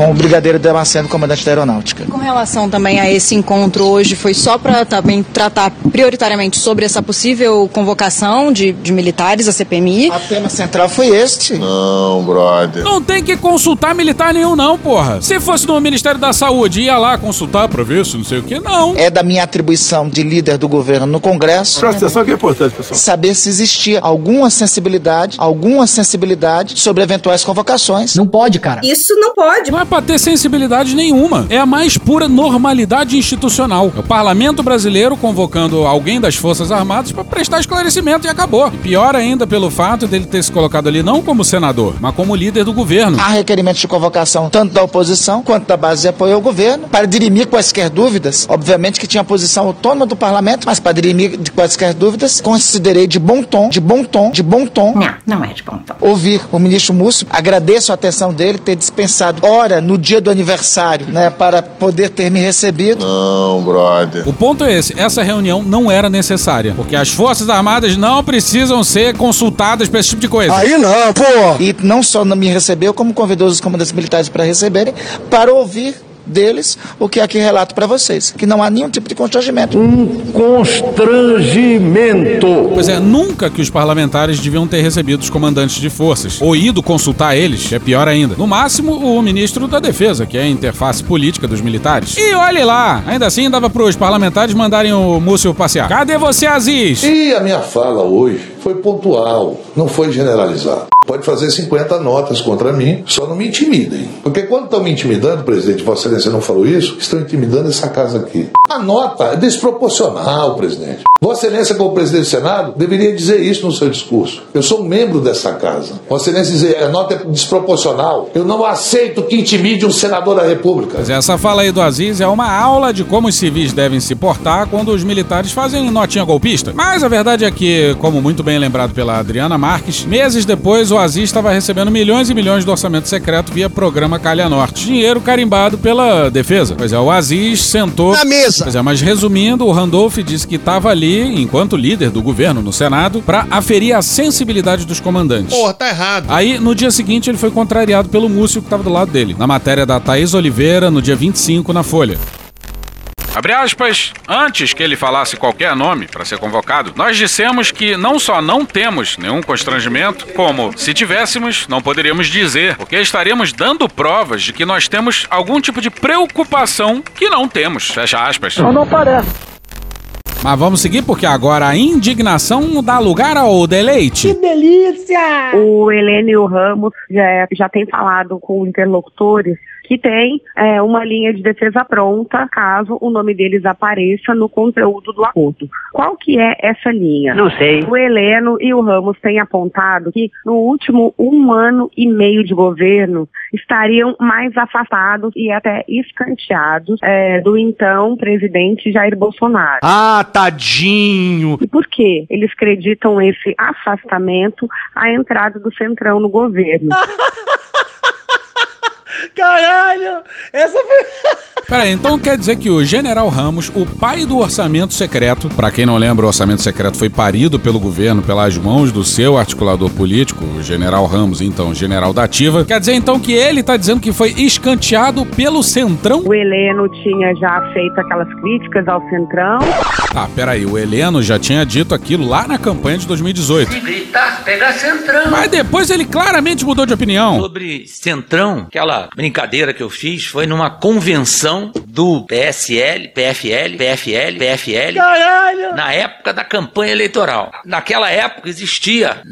Com o brigadeiro Damasceno, comandante da aeronáutica. Com relação também a esse encontro hoje, foi só para também tratar prioritariamente sobre essa possível convocação de, de militares à CPMI? O tema central foi este. Não, brother. Não tem que consultar militar nenhum, não, porra. Se fosse no Ministério da Saúde, ia lá consultar pra ver se não sei o que, não. É da minha atribuição de líder do governo no Congresso. Presta atenção que é importante, pessoal. Saber se existia alguma sensibilidade, alguma sensibilidade sobre eventuais convocações. Não pode, cara. Isso não pode. É pra ter sensibilidade nenhuma. É a mais pura normalidade institucional. É o parlamento brasileiro convocando alguém das Forças Armadas pra prestar esclarecimento e acabou. E pior ainda pelo fato dele ter se colocado ali não como senador, mas como líder do governo. Há requerimentos de convocação tanto da oposição quanto da base de apoio ao governo para dirimir quaisquer dúvidas. Obviamente que tinha posição autônoma do parlamento, mas para dirimir de quaisquer dúvidas, considerei de bom tom, de bom tom, de bom tom. Não, não é de bom tom. Ouvir o ministro Múcio, agradeço a atenção dele ter dispensado no dia do aniversário, né, para poder ter me recebido. Não, brother. O ponto é esse: essa reunião não era necessária, porque as Forças Armadas não precisam ser consultadas pra esse tipo de coisa. Aí não, pô! E não só não me recebeu, como convidou os comandantes militares para receberem, para ouvir deles o que aqui relato para vocês, que não há nenhum tipo de constrangimento. Um constrangimento. Pois é, nunca que os parlamentares deviam ter recebido os comandantes de forças, ou ido consultar eles, é pior ainda. No máximo, o ministro da Defesa, que é a interface política dos militares. E olhe lá, ainda assim dava pros parlamentares mandarem o Múcio passear. Cadê você, Aziz? E a minha fala hoje foi pontual, não foi generalizado. Pode fazer 50 notas contra mim, só não me intimidem. Porque quando estão me intimidando, presidente, Vossa Excelência não falou isso, estão intimidando essa casa aqui. A nota é desproporcional, presidente. Vossa Excelência, como presidente do Senado, deveria dizer isso no seu discurso. Eu sou membro dessa casa. Vossa Excelência dizer a nota é desproporcional. Eu não aceito que intimide um senador da República. Mas essa fala aí do Aziz é uma aula de como os civis devem se portar quando os militares fazem notinha golpista. Mas a verdade é que, como muito bem lembrado pela Adriana Marques, meses depois o Aziz estava recebendo milhões e milhões de orçamento secreto via programa Calha Norte. Dinheiro carimbado pela defesa. Pois é, o Aziz sentou. Na mesa! Pois é, mas resumindo, o Randolph disse que estava ali, enquanto líder do governo no Senado, para aferir a sensibilidade dos comandantes. Porra, tá errado. Aí, no dia seguinte, ele foi contrariado pelo Múcio que estava do lado dele, na matéria da Thaís Oliveira, no dia 25, na Folha. Abre aspas, antes que ele falasse qualquer nome para ser convocado, nós dissemos que não só não temos nenhum constrangimento, como, se tivéssemos, não poderíamos dizer, porque estaríamos dando provas de que nós temos algum tipo de preocupação que não temos. Fecha aspas. Não, não parece. Mas vamos seguir porque agora a indignação dá lugar ao deleite. Que delícia! O Helênio Ramos já, já tem falado com interlocutores que tem é, uma linha de defesa pronta caso o nome deles apareça no conteúdo do acordo. Qual que é essa linha? Não sei. O Heleno e o Ramos têm apontado que no último um ano e meio de governo estariam mais afastados e até escanteados é, do então presidente Jair Bolsonaro. Ah, tadinho! E por que eles acreditam esse afastamento à entrada do Centrão no governo? <laughs> Caralho! Essa foi. <laughs> Peraí, então quer dizer que o General Ramos, o pai do orçamento secreto, pra quem não lembra, o orçamento secreto foi parido pelo governo pelas mãos do seu articulador político, o General Ramos, então General da Ativa. Quer dizer então que ele tá dizendo que foi escanteado pelo Centrão? O Heleno tinha já feito aquelas críticas ao Centrão. Tá, peraí, o Heleno já tinha dito aquilo lá na campanha de 2018. Se gritar, pega Centrão. Mas depois ele claramente mudou de opinião. Sobre Centrão, aquela brincadeira que eu fiz foi numa convenção do PSL, PFL, PFL, PFL, Caralho! na época da campanha eleitoral. Naquela época existia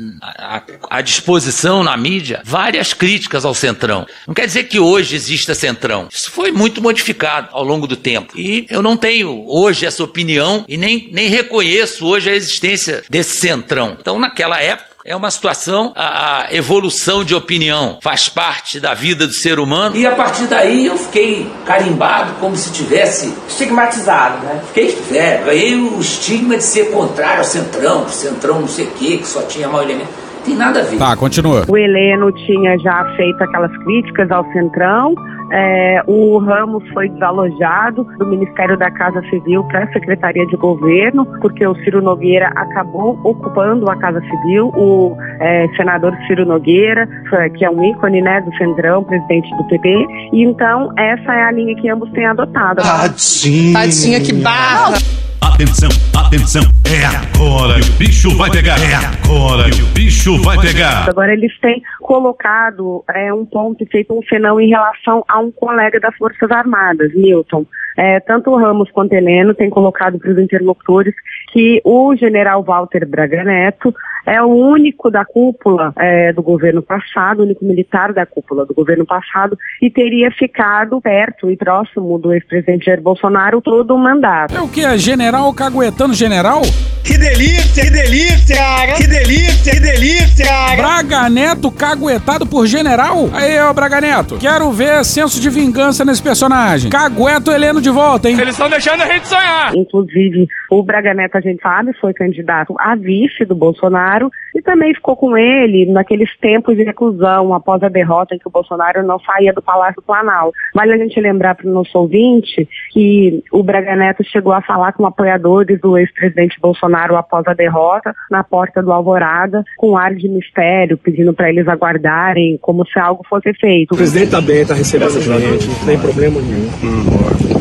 à disposição na mídia várias críticas ao Centrão. Não quer dizer que hoje exista Centrão. Isso foi muito modificado ao longo do tempo. E eu não tenho hoje essa opinião e nem, nem reconheço hoje a existência desse Centrão. Então, naquela época, é uma situação, a, a evolução de opinião faz parte da vida do ser humano. E a partir daí eu fiquei carimbado como se tivesse. Estigmatizado, né? Fiquei, é, ganhei o estigma de ser contrário ao centrão, centrão não sei o quê, que só tinha mau elemento. Tem nada a ver. Tá, continua. O Heleno tinha já feito aquelas críticas ao Centrão. É, o Ramos foi desalojado do Ministério da Casa Civil para a Secretaria de Governo, porque o Ciro Nogueira acabou ocupando a Casa Civil. O é, senador Ciro Nogueira, foi- que é um ícone né, do Centrão, presidente do PP. E então, essa é a linha que ambos têm adotado. Tadinho! Tadinha que barra! Atenção, atenção, é agora que o bicho vai pegar. É agora que o bicho vai pegar. Agora eles têm colocado é, um ponto e feito um senão em relação a um colega das Forças Armadas, Milton. É, tanto o Ramos quanto o Heleno têm colocado para os interlocutores que o general Walter Braga Neto é o único da cúpula é, do governo passado, o único militar da cúpula do governo passado, e teria ficado perto e próximo do ex-presidente Jair Bolsonaro todo o mandato. É o que? É general caguetando general? Que delícia, que delícia, cara! Que delícia, que delícia, cara! Braga Neto caguetado por general? Aí, ó, Braga Neto, quero ver senso de vingança nesse personagem. Cagueto Heleno de volta, hein? Eles estão deixando a gente sonhar! Inclusive, o Braga Neto, a gente sabe, foi candidato a vice do Bolsonaro e também ficou com ele naqueles tempos de reclusão, após a derrota em que o Bolsonaro não saía do Palácio Planalto. Vale a gente lembrar para o nosso ouvinte que o Braga Neto chegou a falar com apoiadores do ex-presidente Bolsonaro após a derrota, na porta do Alvorada, com ar de mistério, pedindo para eles aguardarem como se algo fosse feito. O presidente tá bem, tá recebendo a gente, não tem problema nenhum.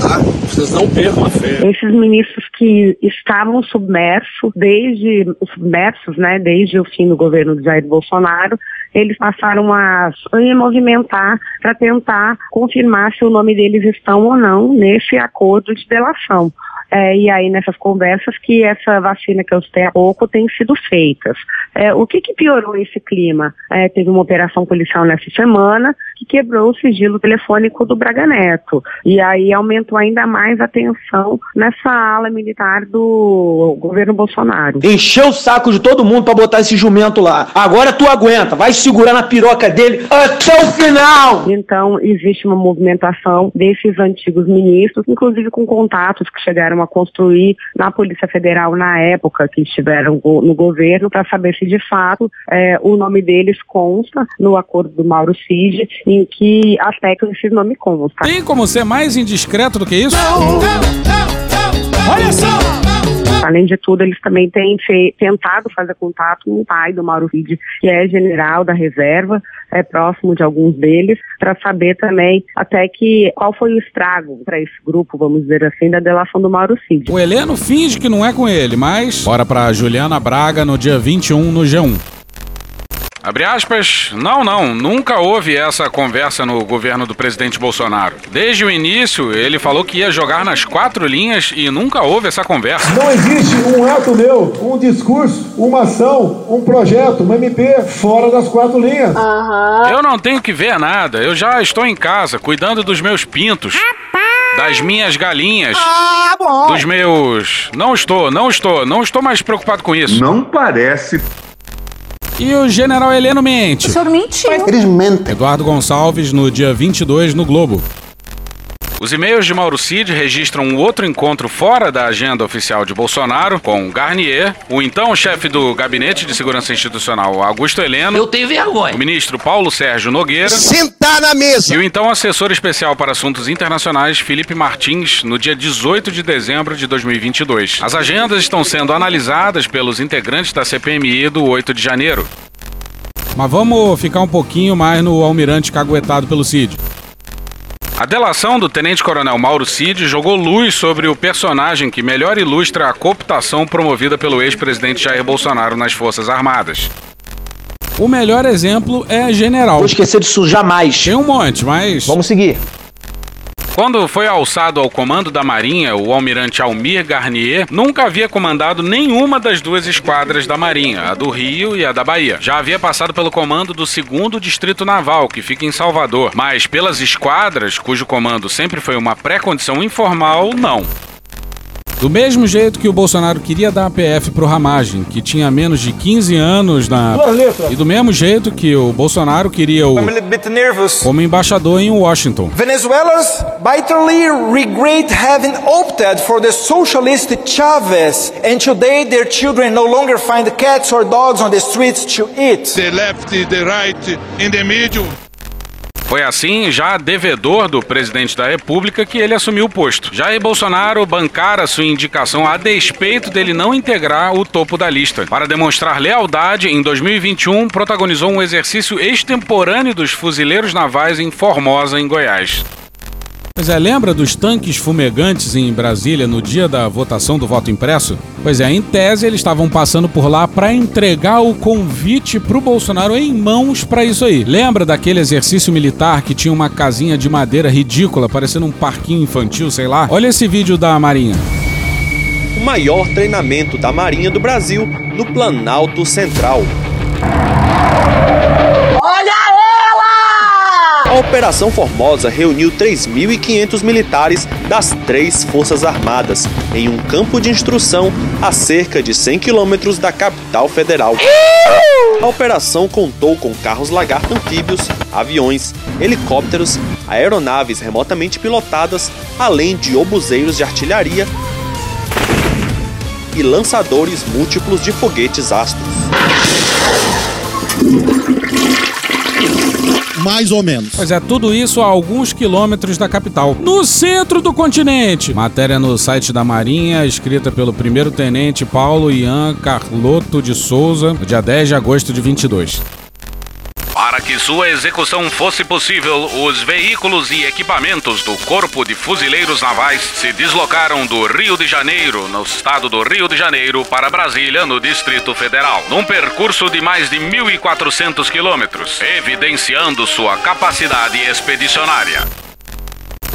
Tá? Vocês não percam a fé. Esses ministros que estavam submersos desde submersos, né, desde o fim do governo de Jair Bolsonaro, eles passaram a se movimentar para tentar confirmar se o nome deles estão ou não nesse acordo de delação. É, e aí nessas conversas que essa vacina que eu citei há pouco tem sido feitas. É, o que, que piorou esse clima? É, teve uma operação policial nessa semana que quebrou o sigilo telefônico do Braga Neto. E aí aumentou ainda mais a tensão nessa ala militar do governo Bolsonaro. Encheu o saco de todo mundo pra botar esse jumento lá. Agora tu aguenta, vai segurar na piroca dele até o final! Então, existe uma movimentação desses antigos ministros, inclusive com contatos que chegaram a construir na Polícia Federal na época que estiveram no governo, para saber se de fato é, o nome deles consta no acordo do Mauro Cid, em que aspectos esse nome consta. Tem como ser mais indiscreto do que isso? Olha só! Além de tudo, eles também têm tentado fazer contato com o pai do Mauro Cid, que é general da reserva, é próximo de alguns deles, para saber também até que qual foi o estrago para esse grupo, vamos dizer assim, da delação do Mauro Cid. O Heleno finge que não é com ele, mas bora pra Juliana Braga no dia 21 no G1. Abre aspas, não, não, nunca houve essa conversa no governo do presidente Bolsonaro. Desde o início, ele falou que ia jogar nas quatro linhas e nunca houve essa conversa. Não existe um ato meu, um discurso, uma ação, um projeto, um MP fora das quatro linhas. Eu não tenho que ver nada, eu já estou em casa, cuidando dos meus pintos. Das minhas galinhas. Dos meus. Não estou, não estou, não estou mais preocupado com isso. Não parece. E o general Heleno mente. O senhor mentiu. Eles mentem. Eduardo Gonçalves no dia 22 no Globo. Os e-mails de Mauro Cid registram um outro encontro fora da agenda oficial de Bolsonaro com Garnier, o então chefe do Gabinete de Segurança Institucional, Augusto Heleno. Eu tenho vergonha. O ministro Paulo Sérgio Nogueira. Sentar na mesa. E o então assessor especial para assuntos internacionais, Felipe Martins, no dia 18 de dezembro de 2022. As agendas estão sendo analisadas pelos integrantes da CPMI do 8 de janeiro. Mas vamos ficar um pouquinho mais no almirante caguetado pelo Cid. A delação do tenente-coronel Mauro Cid jogou luz sobre o personagem que melhor ilustra a cooptação promovida pelo ex-presidente Jair Bolsonaro nas Forças Armadas. O melhor exemplo é general. Vou esquecer disso jamais. Tem um monte, mas. Vamos seguir. Quando foi alçado ao comando da Marinha, o almirante Almir Garnier nunca havia comandado nenhuma das duas esquadras da Marinha, a do Rio e a da Bahia. Já havia passado pelo comando do 2 Distrito Naval, que fica em Salvador, mas pelas esquadras, cujo comando sempre foi uma pré-condição informal, não. Do mesmo jeito que o Bolsonaro queria dar a PF pro Ramagem, que tinha menos de 15 anos na. E do mesmo jeito que o Bolsonaro queria o. I'm a little bit nervous. como embaixador em Washington. Venezuelans bitterly regret having opted for the socialist Chavez, and today their children no longer find cats or dogs on the streets to eat. The left, the right, in the middle. Foi assim, já devedor do presidente da República, que ele assumiu o posto. Jair Bolsonaro bancara sua indicação a despeito dele não integrar o topo da lista. Para demonstrar lealdade, em 2021 protagonizou um exercício extemporâneo dos fuzileiros navais em Formosa, em Goiás. Pois é, lembra dos tanques fumegantes em Brasília no dia da votação do voto impresso? Pois é, em tese eles estavam passando por lá para entregar o convite pro Bolsonaro em mãos para isso aí. Lembra daquele exercício militar que tinha uma casinha de madeira ridícula, parecendo um parquinho infantil, sei lá? Olha esse vídeo da Marinha. O maior treinamento da Marinha do Brasil no Planalto Central. Operação Formosa reuniu 3.500 militares das três Forças Armadas em um campo de instrução a cerca de 100 quilômetros da capital federal. A operação contou com carros lagarto anfíbios, aviões, helicópteros, aeronaves remotamente pilotadas, além de obuseiros de artilharia e lançadores múltiplos de foguetes astros. Mais ou menos. Pois é, tudo isso a alguns quilômetros da capital. No centro do continente. Matéria no site da Marinha, escrita pelo primeiro-tenente Paulo Ian Carlotto de Souza, no dia 10 de agosto de 22. Para que sua execução fosse possível, os veículos e equipamentos do Corpo de Fuzileiros Navais se deslocaram do Rio de Janeiro, no estado do Rio de Janeiro, para Brasília, no Distrito Federal, num percurso de mais de 1.400 quilômetros, evidenciando sua capacidade expedicionária.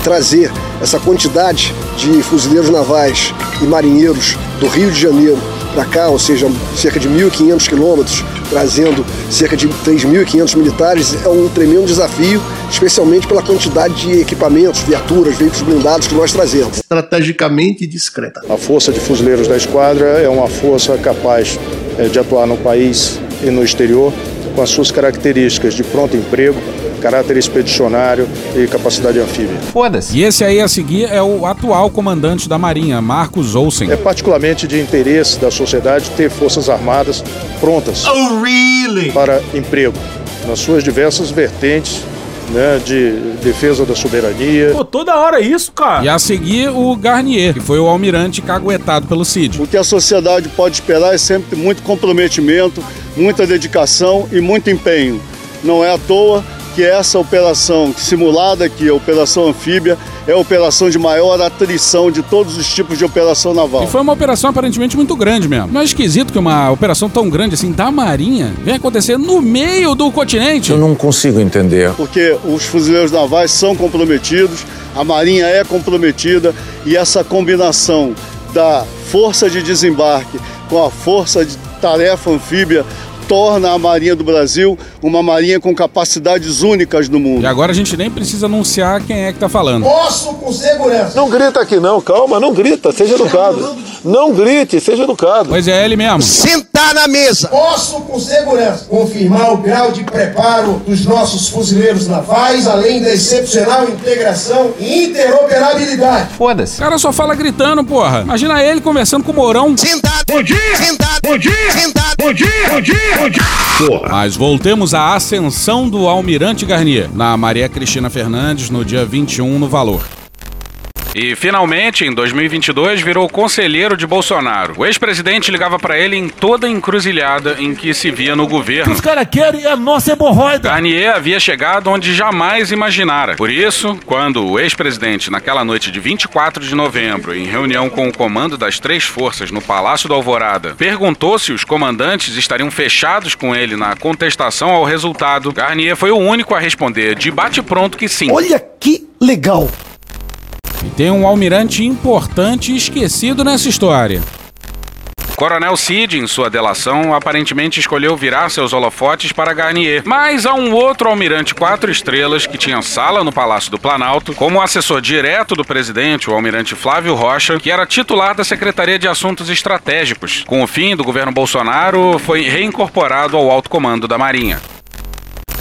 trazer essa quantidade de fuzileiros navais e marinheiros do Rio de Janeiro para cá, ou seja, cerca de 1.500 quilômetros, trazendo cerca de 3.500 militares, é um tremendo desafio, especialmente pela quantidade de equipamentos, viaturas, veículos blindados que nós trazemos. Estrategicamente discreta. A Força de Fuzileiros da Esquadra é uma força capaz eh, de atuar no país e no exterior, com as suas características de pronto emprego, caráter expedicionário e capacidade anfíbia. Foda-se. E esse aí a seguir é o atual comandante da Marinha, Marcos Olsen. É particularmente de interesse da sociedade ter forças armadas prontas oh, really? para emprego, nas suas diversas vertentes né, de defesa da soberania. Pô, toda hora isso, cara. E a seguir o Garnier, que foi o almirante caguetado pelo Cid. O que a sociedade pode esperar é sempre muito comprometimento, muita dedicação e muito empenho. Não é à toa que essa operação simulada aqui, a operação anfíbia, é a operação de maior atrição de todos os tipos de operação naval. E foi uma operação aparentemente muito grande mesmo. Não é esquisito que uma operação tão grande assim da Marinha venha acontecer no meio do continente? Eu não consigo entender. Porque os fuzileiros navais são comprometidos, a Marinha é comprometida e essa combinação da força de desembarque com a força de tarefa anfíbia torna a Marinha do Brasil uma marinha com capacidades únicas no mundo. E agora a gente nem precisa anunciar quem é que tá falando. Posso com segurança. Não grita aqui não, calma, não grita, seja educado. Não grite, seja educado. Pois é, ele mesmo. Sentar na mesa. Posso com segurança confirmar o grau de preparo dos nossos fuzileiros navais, além da excepcional integração e interoperabilidade. Foda-se. O cara só fala gritando, porra. Imagina ele conversando com o Mourão. Sentado. Bom dia. Sentado. Bom dia. Sentado. Bom dia. Bom dia. Mas voltemos à ascensão do Almirante Garnier na Maria Cristina Fernandes no dia 21 no Valor. E finalmente, em 2022, virou conselheiro de Bolsonaro. O ex-presidente ligava para ele em toda a encruzilhada em que se via no governo. Os caras querem a nossa hemorroida. Garnier havia chegado onde jamais imaginara. Por isso, quando o ex-presidente, naquela noite de 24 de novembro, em reunião com o comando das três forças no Palácio do Alvorada, perguntou se os comandantes estariam fechados com ele na contestação ao resultado, Garnier foi o único a responder de bate-pronto que sim. Olha que legal. Tem um almirante importante esquecido nessa história. Coronel Cid, em sua delação, aparentemente escolheu virar seus holofotes para Garnier. Mas há um outro almirante quatro estrelas que tinha sala no Palácio do Planalto, como assessor direto do presidente, o almirante Flávio Rocha, que era titular da Secretaria de Assuntos Estratégicos. Com o fim do governo Bolsonaro, foi reincorporado ao alto comando da Marinha.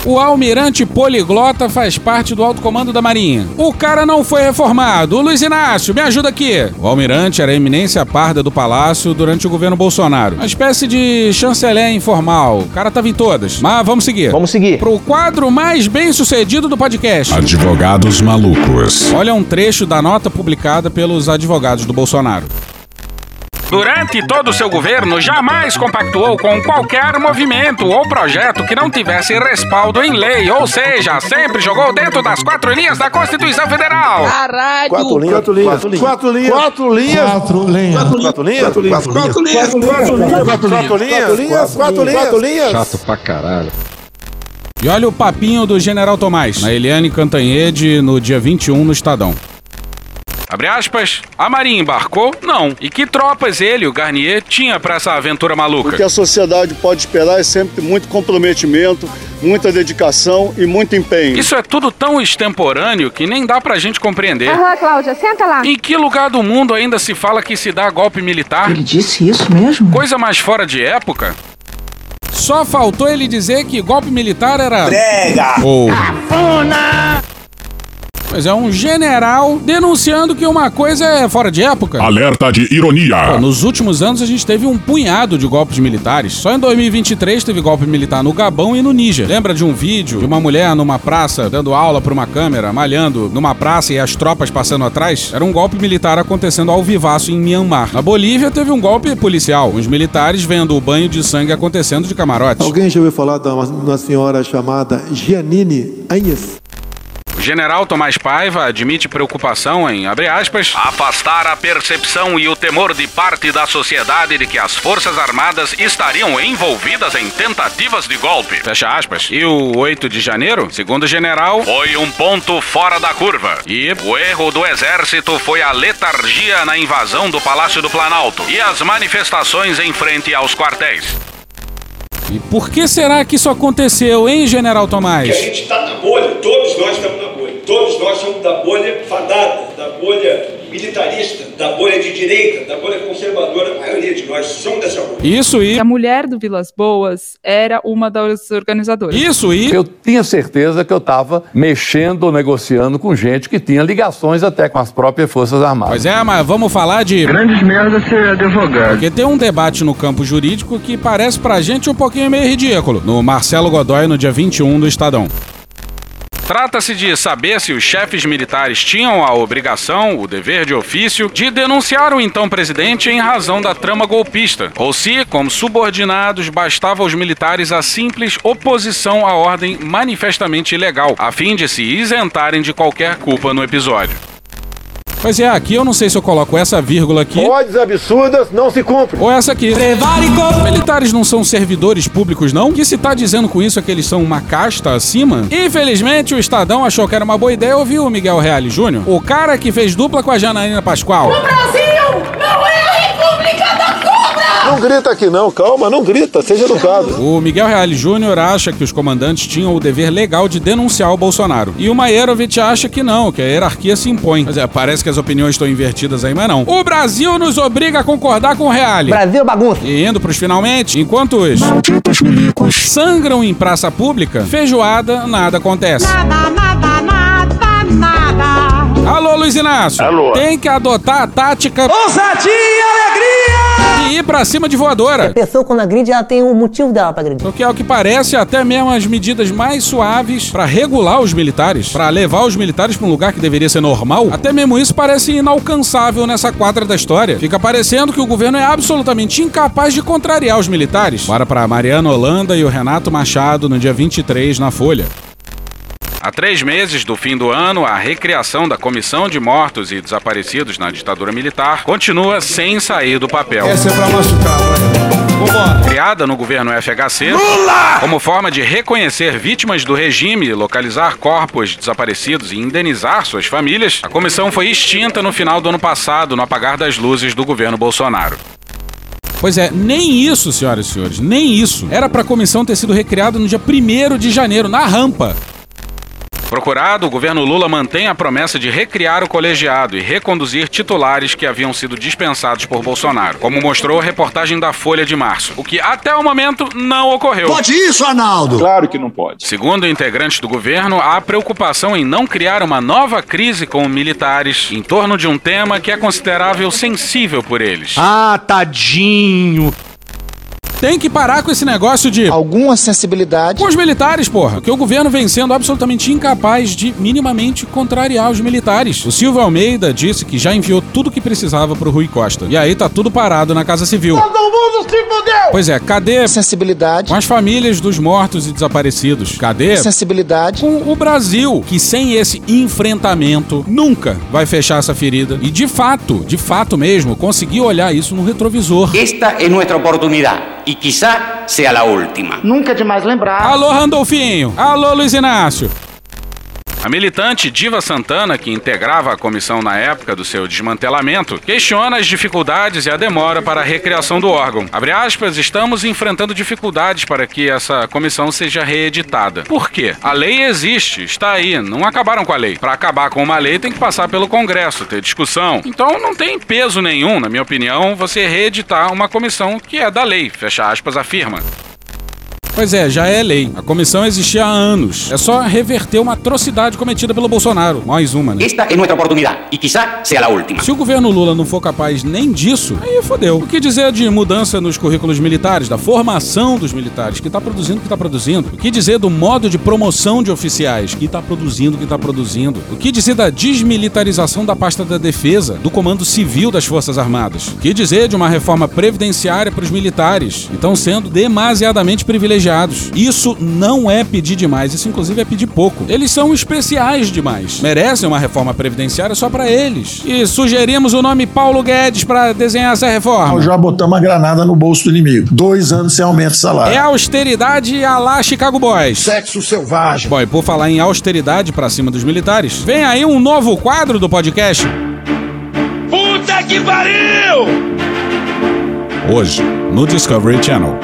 O almirante poliglota faz parte do alto comando da Marinha. O cara não foi reformado. O Luiz Inácio, me ajuda aqui. O almirante era a eminência parda do palácio durante o governo Bolsonaro. Uma espécie de chanceler informal. O cara tava em todas. Mas vamos seguir. Vamos seguir. Pro quadro mais bem sucedido do podcast. Advogados malucos. Olha um trecho da nota publicada pelos advogados do Bolsonaro. Durante todo o seu governo, jamais compactuou com qualquer movimento ou projeto que não tivesse respaldo em lei, ou seja, sempre jogou dentro das quatro linhas da Constituição Federal. Caralho. Quatro linhas, quatro linhas, quatro linhas, quatro linhas, Quatro linhas. quatro linhas, Quatro linhas. quatro linhas, quatro linhas, quatro linhas, quatro linhas, quatro linhas. Chato pra caralho. E olha o papinho do General Tomás, na Eliane Cantanhede, no dia 21 no Estadão. Abre aspas. A Marinha embarcou? Não. E que tropas ele, o Garnier, tinha para essa aventura O maluca? que a sociedade pode esperar é sempre muito comprometimento, muita dedicação e muito empenho. Isso é tudo tão extemporâneo que nem dá pra gente compreender. Aham, Cláudia, senta lá. Em que lugar do mundo ainda se fala que se dá golpe militar? Ele disse isso mesmo? Coisa mais fora de época? Só faltou ele dizer que golpe militar era. Brega. Ou. Pois é, um general denunciando que uma coisa é fora de época. Alerta de ironia. Pô, nos últimos anos a gente teve um punhado de golpes militares. Só em 2023 teve golpe militar no Gabão e no Níger. Lembra de um vídeo de uma mulher numa praça dando aula pra uma câmera, malhando numa praça e as tropas passando atrás? Era um golpe militar acontecendo ao vivaço em Myanmar. Na Bolívia teve um golpe policial, os militares vendo o banho de sangue acontecendo de camarote. Alguém já ouviu falar de uma, uma senhora chamada Giannini Anhes? General Tomás Paiva admite preocupação em, abre aspas, afastar a percepção e o temor de parte da sociedade de que as Forças Armadas estariam envolvidas em tentativas de golpe. Fecha aspas. E o 8 de janeiro, segundo o general, foi um ponto fora da curva. E o erro do exército foi a letargia na invasão do Palácio do Planalto e as manifestações em frente aos quartéis. E por que será que isso aconteceu, hein, General Tomás? Que a gente está na bolha, todos nós estamos na bolha. Todos nós somos da bolha fadada, da bolha militarista, da bolha de direita, da bolha conservadora. A maioria de nós somos dessa bolha. Isso e. A mulher do Vilas Boas era uma das organizadoras. Isso e. Eu tinha certeza que eu estava mexendo ou negociando com gente que tinha ligações até com as próprias Forças Armadas. Pois é, mas vamos falar de. Grandes merdas ser advogado. Porque tem um debate no campo jurídico que parece pra gente um pouquinho meio ridículo. No Marcelo Godoy, no dia 21 do Estadão. Trata-se de saber se os chefes militares tinham a obrigação, o dever de ofício, de denunciar o então presidente em razão da trama golpista, ou se, como subordinados, bastava aos militares a simples oposição à ordem manifestamente ilegal, a fim de se isentarem de qualquer culpa no episódio. Pois é, aqui eu não sei se eu coloco essa vírgula aqui. Ordens absurdas não se cumprem. Ou essa aqui. Os militares não são servidores públicos, não? Que se tá dizendo com isso é que eles são uma casta acima? Infelizmente, o Estadão achou que era uma boa ideia ouvir o Miguel Reale Júnior, o cara que fez dupla com a Janaína Pascoal. O Brasil Não grita aqui não, calma, não grita, seja educado. O Miguel Reale Júnior acha que os comandantes tinham o dever legal de denunciar o Bolsonaro. E o Maerovitch acha que não, que a hierarquia se impõe. Mas é, parece que as opiniões estão invertidas aí, mas não. O Brasil nos obriga a concordar com o Reale. Brasil bagunça. E indo pros finalmente, enquanto os sangram em praça pública, feijoada, nada acontece. Nada, nada, Luiz Inácio. Alô. Tem que adotar a tática Ousadia e alegria! e ir pra cima de voadora. A pessoa quando agride, ela tem um motivo dela pra agredir. Porque é o que parece até mesmo as medidas mais suaves pra regular os militares, pra levar os militares pra um lugar que deveria ser normal, até mesmo isso parece inalcançável nessa quadra da história. Fica parecendo que o governo é absolutamente incapaz de contrariar os militares. Para pra Mariana Holanda e o Renato Machado no dia 23 na Folha. Há três meses do fim do ano, a recriação da Comissão de Mortos e Desaparecidos na ditadura militar continua sem sair do papel. Essa é pra machucar, vai. Vambora. Criada no governo FHC, como forma de reconhecer vítimas do regime, localizar corpos desaparecidos e indenizar suas famílias, a comissão foi extinta no final do ano passado, no apagar das luzes do governo Bolsonaro. Pois é, nem isso, senhoras e senhores, nem isso. Era pra comissão ter sido recriada no dia 1 de janeiro, na rampa. Procurado, o governo Lula mantém a promessa de recriar o colegiado e reconduzir titulares que haviam sido dispensados por Bolsonaro, como mostrou a reportagem da Folha de março, o que até o momento não ocorreu. Pode isso, Arnaldo? Claro que não pode. Segundo integrantes do governo, há preocupação em não criar uma nova crise com militares em torno de um tema que é considerável sensível por eles. Ah, tadinho. Tem que parar com esse negócio de. Alguma sensibilidade. Com os militares, porra. Porque o governo vem sendo absolutamente incapaz de minimamente contrariar os militares. O Silvio Almeida disse que já enviou tudo o que precisava pro Rui Costa. E aí tá tudo parado na Casa Civil. Todo mundo se fudeu! Pois é, cadê Sensibilidade. com as famílias dos mortos e desaparecidos? Cadê Sensibilidade. com o Brasil, que sem esse enfrentamento nunca vai fechar essa ferida e de fato, de fato mesmo, conseguir olhar isso no retrovisor. Esta es nuestra oportunidad y quizá sea la última. Nunca demais lembrar. Alô, Randolfinho! Alô, Luiz Inácio! A militante Diva Santana, que integrava a comissão na época do seu desmantelamento, questiona as dificuldades e a demora para a recriação do órgão. Abre aspas, estamos enfrentando dificuldades para que essa comissão seja reeditada. Por quê? A lei existe, está aí, não acabaram com a lei. Para acabar com uma lei tem que passar pelo Congresso, ter discussão. Então não tem peso nenhum, na minha opinião, você reeditar uma comissão que é da lei, fecha aspas, afirma. Pois é, já é lei. A comissão existia há anos. É só reverter uma atrocidade cometida pelo Bolsonaro. Mais uma, né? Esta es nuestra oportunidad y quizá sea la última. Se o governo Lula não for capaz nem disso, aí fodeu. O que dizer de mudança nos currículos militares, da formação dos militares, que tá produzindo o que tá produzindo? O que dizer do modo de promoção de oficiais, que tá produzindo o que tá produzindo? O que dizer da desmilitarização da pasta da defesa, do comando civil das Forças Armadas? O que dizer de uma reforma previdenciária para os militares, que estão sendo demasiadamente privilegiados privilegiados. Isso não é pedir demais, isso inclusive é pedir pouco. Eles são especiais demais. Merecem uma reforma previdenciária só para eles. E sugerimos o nome Paulo Guedes para desenhar essa reforma. Nós já botamos a granada no bolso do inimigo. Dois anos sem aumento de salário. É austeridade a lá Chicago Boys. Sexo selvagem. Bom, e por falar em austeridade pra cima dos militares, vem aí um novo quadro do podcast. Puta que pariu! Hoje, no Discovery Channel.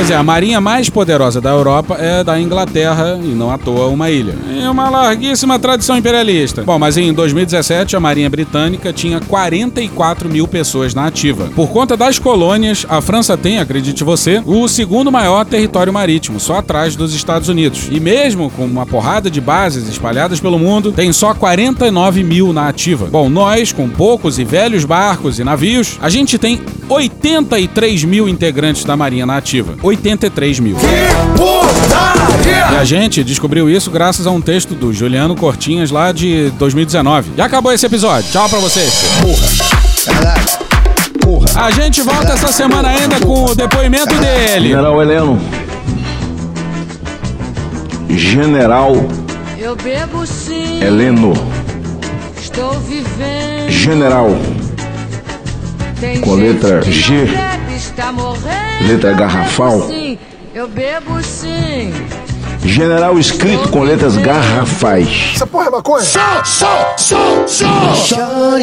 Quer dizer, a marinha mais poderosa da Europa é da Inglaterra e não à toa uma ilha. É uma larguíssima tradição imperialista. Bom, mas em 2017 a marinha britânica tinha 44 mil pessoas na ativa. Por conta das colônias, a França tem, acredite você, o segundo maior território marítimo, só atrás dos Estados Unidos. E mesmo com uma porrada de bases espalhadas pelo mundo, tem só 49 mil na ativa. Bom, nós, com poucos e velhos barcos e navios, a gente tem 83 mil integrantes da marinha na ativa. 83 mil. E a gente descobriu isso graças a um texto do Juliano Cortinhas lá de 2019. E acabou esse episódio. Tchau pra vocês. Porra. A gente volta essa semana ainda com o depoimento dele. General Heleno. General Eu bebo sim. Heleno. Estou vivendo. General. Tem com gente letra que G. Letra garrafal. Eu bebo sim. General escrito com letras garrafais. Essa porra é maconha? Só, só, só, só.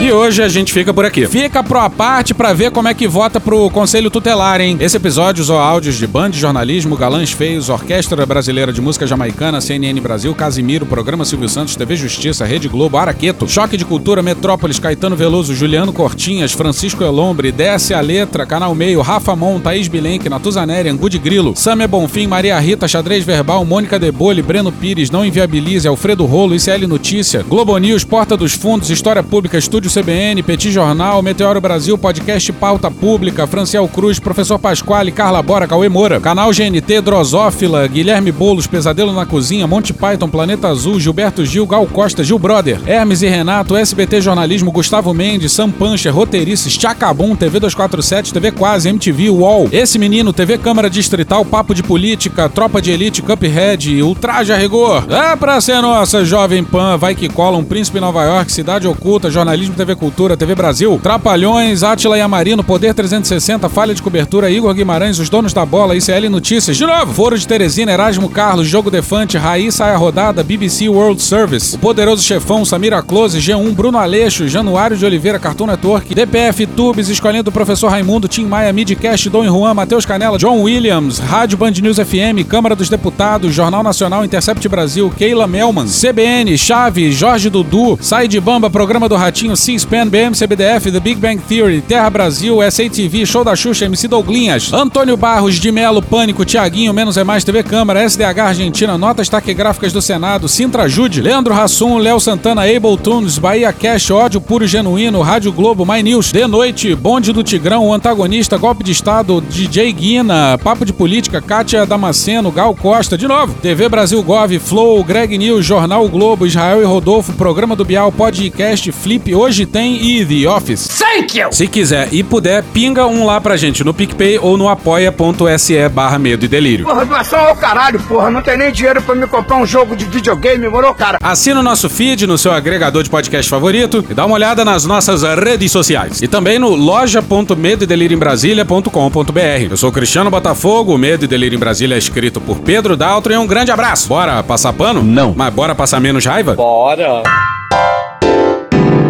E hoje a gente fica por aqui. Fica pro a parte pra ver como é que vota pro Conselho Tutelar, hein? Esse episódio usou áudios de Band de Jornalismo, Galãs Feios, Orquestra Brasileira de Música Jamaicana, CNN Brasil, Casimiro, Programa Silvio Santos, TV Justiça, Rede Globo, Araqueto, Choque de Cultura, Metrópolis, Caetano Veloso, Juliano Cortinhas, Francisco Elombre, Desce a Letra, Canal Meio, Rafa Mon, Thaís Bilenque, Natuzaneri, Angu de Grilo, Samia Bonfim, Maria Rita, Xadrez Verbal, Mônica Debole, Breno Pires, Não Inviabilize, Alfredo Rolo, ICL Notícia, Globo News, Porta dos Fundos, História Pública, Estúdio CBN, Petit Jornal, Meteoro Brasil, Podcast Pauta Pública, Franciel Cruz, Professor Pasquale, Carla Bora, Cauê Moura, Canal GNT, Drosófila, Guilherme Boulos, Pesadelo na Cozinha, Monty Python, Planeta Azul, Gilberto Gil, Gal Costa, Gil Brother, Hermes e Renato, SBT Jornalismo, Gustavo Mendes, Sam Puncher, Roteirices, Chacabum, TV 247, TV Quase, MTV, UOL, Esse Menino, TV Câmara Distrital, Papo de Política, Tropa de Elite, Cuphead, Ultraje a Rigor. É pra ser nossa, Jovem Pan, Vai Que Cola, Um Príncipe em Nova York, Cidade Oculta, Jornalismo TV Cultura, TV Brasil, Trapalhões, Átila e Amarino, Poder 360, Falha de Cobertura, Igor Guimarães, Os Donos da Bola, ICL Notícias, de novo, Foro de Teresina, Erasmo Carlos, Jogo Defante, Raí Saia Rodada, BBC World Service, O Poderoso Chefão, Samira Close, G1, Bruno Aleixo, Januário de Oliveira, Cartoon Network, DPF Tubes, Escolhendo o Professor Raimundo, Tim Maia, Midcast, Dom e Juan, Matheus Canela, John Williams, Rádio Band News FM, Câmara dos Deputados, Jornal Nacional, Intercept Brasil, Keila Melman, CBN, Chave, Jorge Dudu, Sai de Bamba, Programa do Ratinho, C-SPAN, BM, CBDF, The Big Bang Theory, Terra Brasil, SATV, Show da Xuxa, MC Douglinhas, Antônio Barros, de Melo, Pânico, Tiaguinho, Menos é Mais, TV Câmara, SDH Argentina, Notas Taquigráficas do Senado, Sintra Jude, Leandro Hassum, Léo Santana, Able Tunes, Bahia Cash, Ódio Puro Genuíno, Rádio Globo, My News, De Noite, Bonde do Tigrão, Antagonista, Golpe de Estado, DJ Guina, Papo de Política, Kátia Damasceno, Gal Costa, de novo, TV Brasil Gov, Flow, Greg News, Jornal o Globo, Israel e Rodolfo, Programa do Bial, Podcast, Flip, Hoje Tem e The Office. Thank you! Se quiser e puder, pinga um lá pra gente no PicPay ou no apoia.se barra medo e delírio. Porra, doação ao caralho, porra. Não tem nem dinheiro pra me comprar um jogo de videogame, moro, cara? Assina o nosso feed no seu agregador de podcast favorito e dá uma olhada nas nossas redes sociais. E também no loja.medoedelirioembrasilha.com.br. Eu sou Cristiano Botafogo, o Medo e Delírio em Brasília é escrito por Pedro Daltro e um grande abraço. Bora passar pano? Não. Mas bora passar menos raiva? Bora.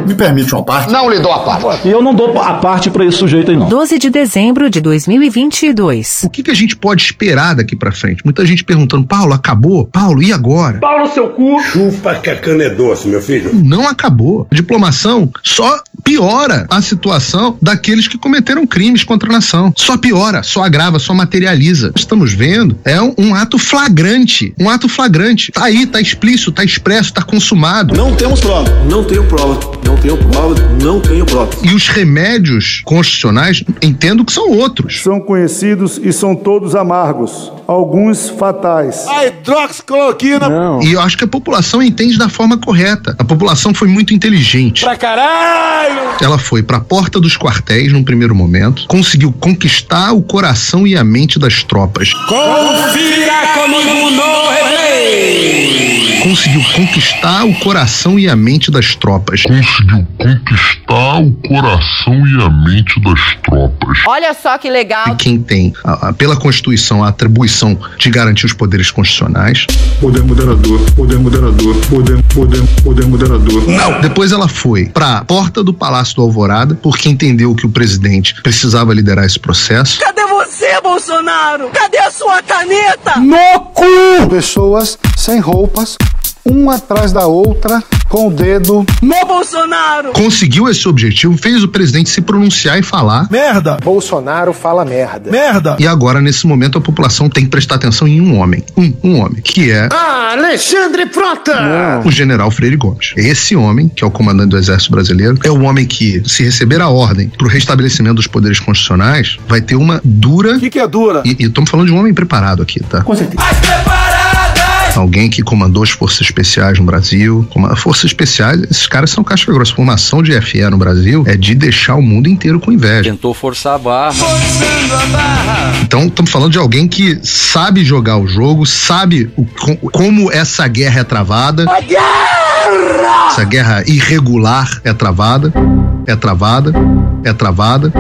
Me permite uma parte? Não lhe dou a parte. E eu não dou a parte pra esse sujeito aí, não. 12 de dezembro de 2022. O que, que a gente pode esperar daqui pra frente? Muita gente perguntando, Paulo, acabou? Paulo, e agora? Paulo, seu cu. Chupa que a cana é doce, meu filho. Não acabou. A diplomação só piora a situação daqueles que cometeram crimes contra a nação. Só piora, só agrava, só materializa. Estamos vendo é um, um ato flagrante. Um ato flagrante. Tá aí, tá explícito, tá expresso, tá consumado. Não temos prova. Não tenho prova. Não tenho prova. Não tenho prova. E os remédios constitucionais, entendo que são outros. São conhecidos e são todos amargos, alguns fatais. A hidroxicloroquina. E eu acho que a população entende da forma correta. A população foi muito inteligente. Pra caralho! Ela foi pra porta dos quartéis num primeiro momento, conseguiu conquistar o coração e a mente das tropas. Confira comigo no. Conseguiu conquistar o coração e a mente das tropas. Conseguiu conquistar o coração e a mente das tropas. Olha só que legal. E quem tem, a- a- pela Constituição, a atribuição de garantir os poderes constitucionais. Poder moderador, poder moderador, poder, poder, poder moderador. Não! Depois ela foi pra porta do Palácio do Alvorada, porque entendeu que o presidente precisava liderar esse processo. Cadê você, Bolsonaro? Cadê a sua caneta? No cu! Pessoas sem roupas, uma atrás da outra, com o dedo No Bolsonaro! Conseguiu esse objetivo, fez o presidente se pronunciar e falar. Merda! Bolsonaro fala merda. Merda! E agora, nesse momento, a população tem que prestar atenção em um homem. Um, um homem, que é Alexandre Frota! o general Freire Gomes. Esse homem, que é o comandante do Exército Brasileiro, é o homem que, se receber a ordem para o restabelecimento dos poderes constitucionais, vai ter uma dura. O que, que é dura? E estamos falando de um homem preparado aqui, tá? Com certeza. Alguém que comandou as forças especiais no Brasil. Como- Forças especiais, esses caras são caixa grossa. Formação de FE no Brasil é de deixar o mundo inteiro com inveja. Tentou forçar a barra. Então, estamos falando de alguém que sabe jogar o jogo, sabe o- com- como essa guerra é travada. Essa guerra irregular é travada, é travada, é travada,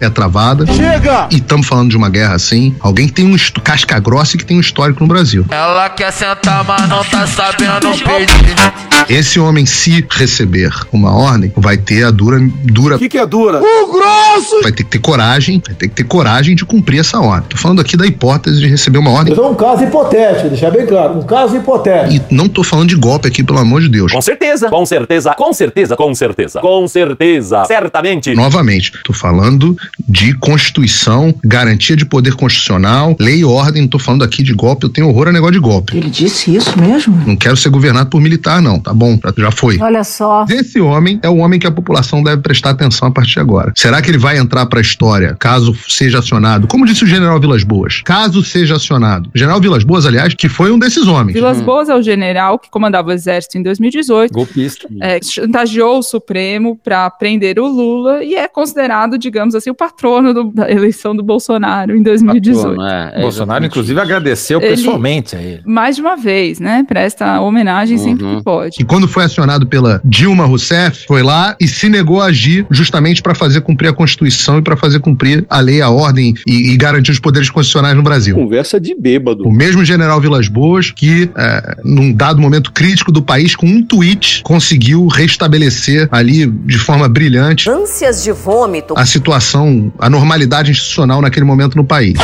é travada. Chega! E estamos falando de uma guerra assim. Alguém que tem um casca grossa e que tem um histórico no Brasil. Ela quer sentar, mas não tá sabendo pedir. Esse homem, se receber uma ordem, vai ter a dura. dura O que, que é dura? O grosso! Vai ter que ter coragem, vai ter que ter coragem de cumprir essa ordem. Tô falando aqui da hipótese de receber uma ordem. Isso é um caso hipotético, deixar bem claro. Um caso hipotético. E não tô falando de golpe aqui, pelo amor de Deus. Com certeza, com certeza, com certeza, com certeza, com certeza, certamente. Novamente, tô falando de Constituição, garantia de poder constitucional, lei e ordem. Não tô falando aqui de golpe, eu tenho horror a negócio de golpe. Ele disse isso mesmo? Não quero ser governado por militar, não, tá bom? Já- Já foi. Olha só. Esse homem é o homem que a população deve prestar atenção a partir de agora. Será que ele vai entrar para a história caso seja acionado? Como disse o general Vilas Boas, caso seja acionado. O general Vilas Boas, aliás, que foi um desses homens. Vilas Boas é o general que comandava o exército em 2018. Golpista. É, chantageou o Supremo para prender o Lula e é considerado, digamos assim, o patrono do- da eleição do Bolsonaro em 2018. é, Bolsonaro, inclusive, agradeceu Ele- pessoalmente a ele. Mais de uma vez, né? Presta homenagem sempre que pode. E quando foi acionado pela Dilma Rousseff, foi lá e se negou a agir justamente para fazer cumprir a Constituição e para fazer cumprir a lei, a ordem e, e garantir os poderes constitucionais no Brasil. Conversa de bêbado. O mesmo general Vilas Boas que, é, num dado momento crítico do país, com um tweet, conseguiu restabelecer ali de forma brilhante Ânsias de vômito. a situação, a normalidade institucional naquele momento no país.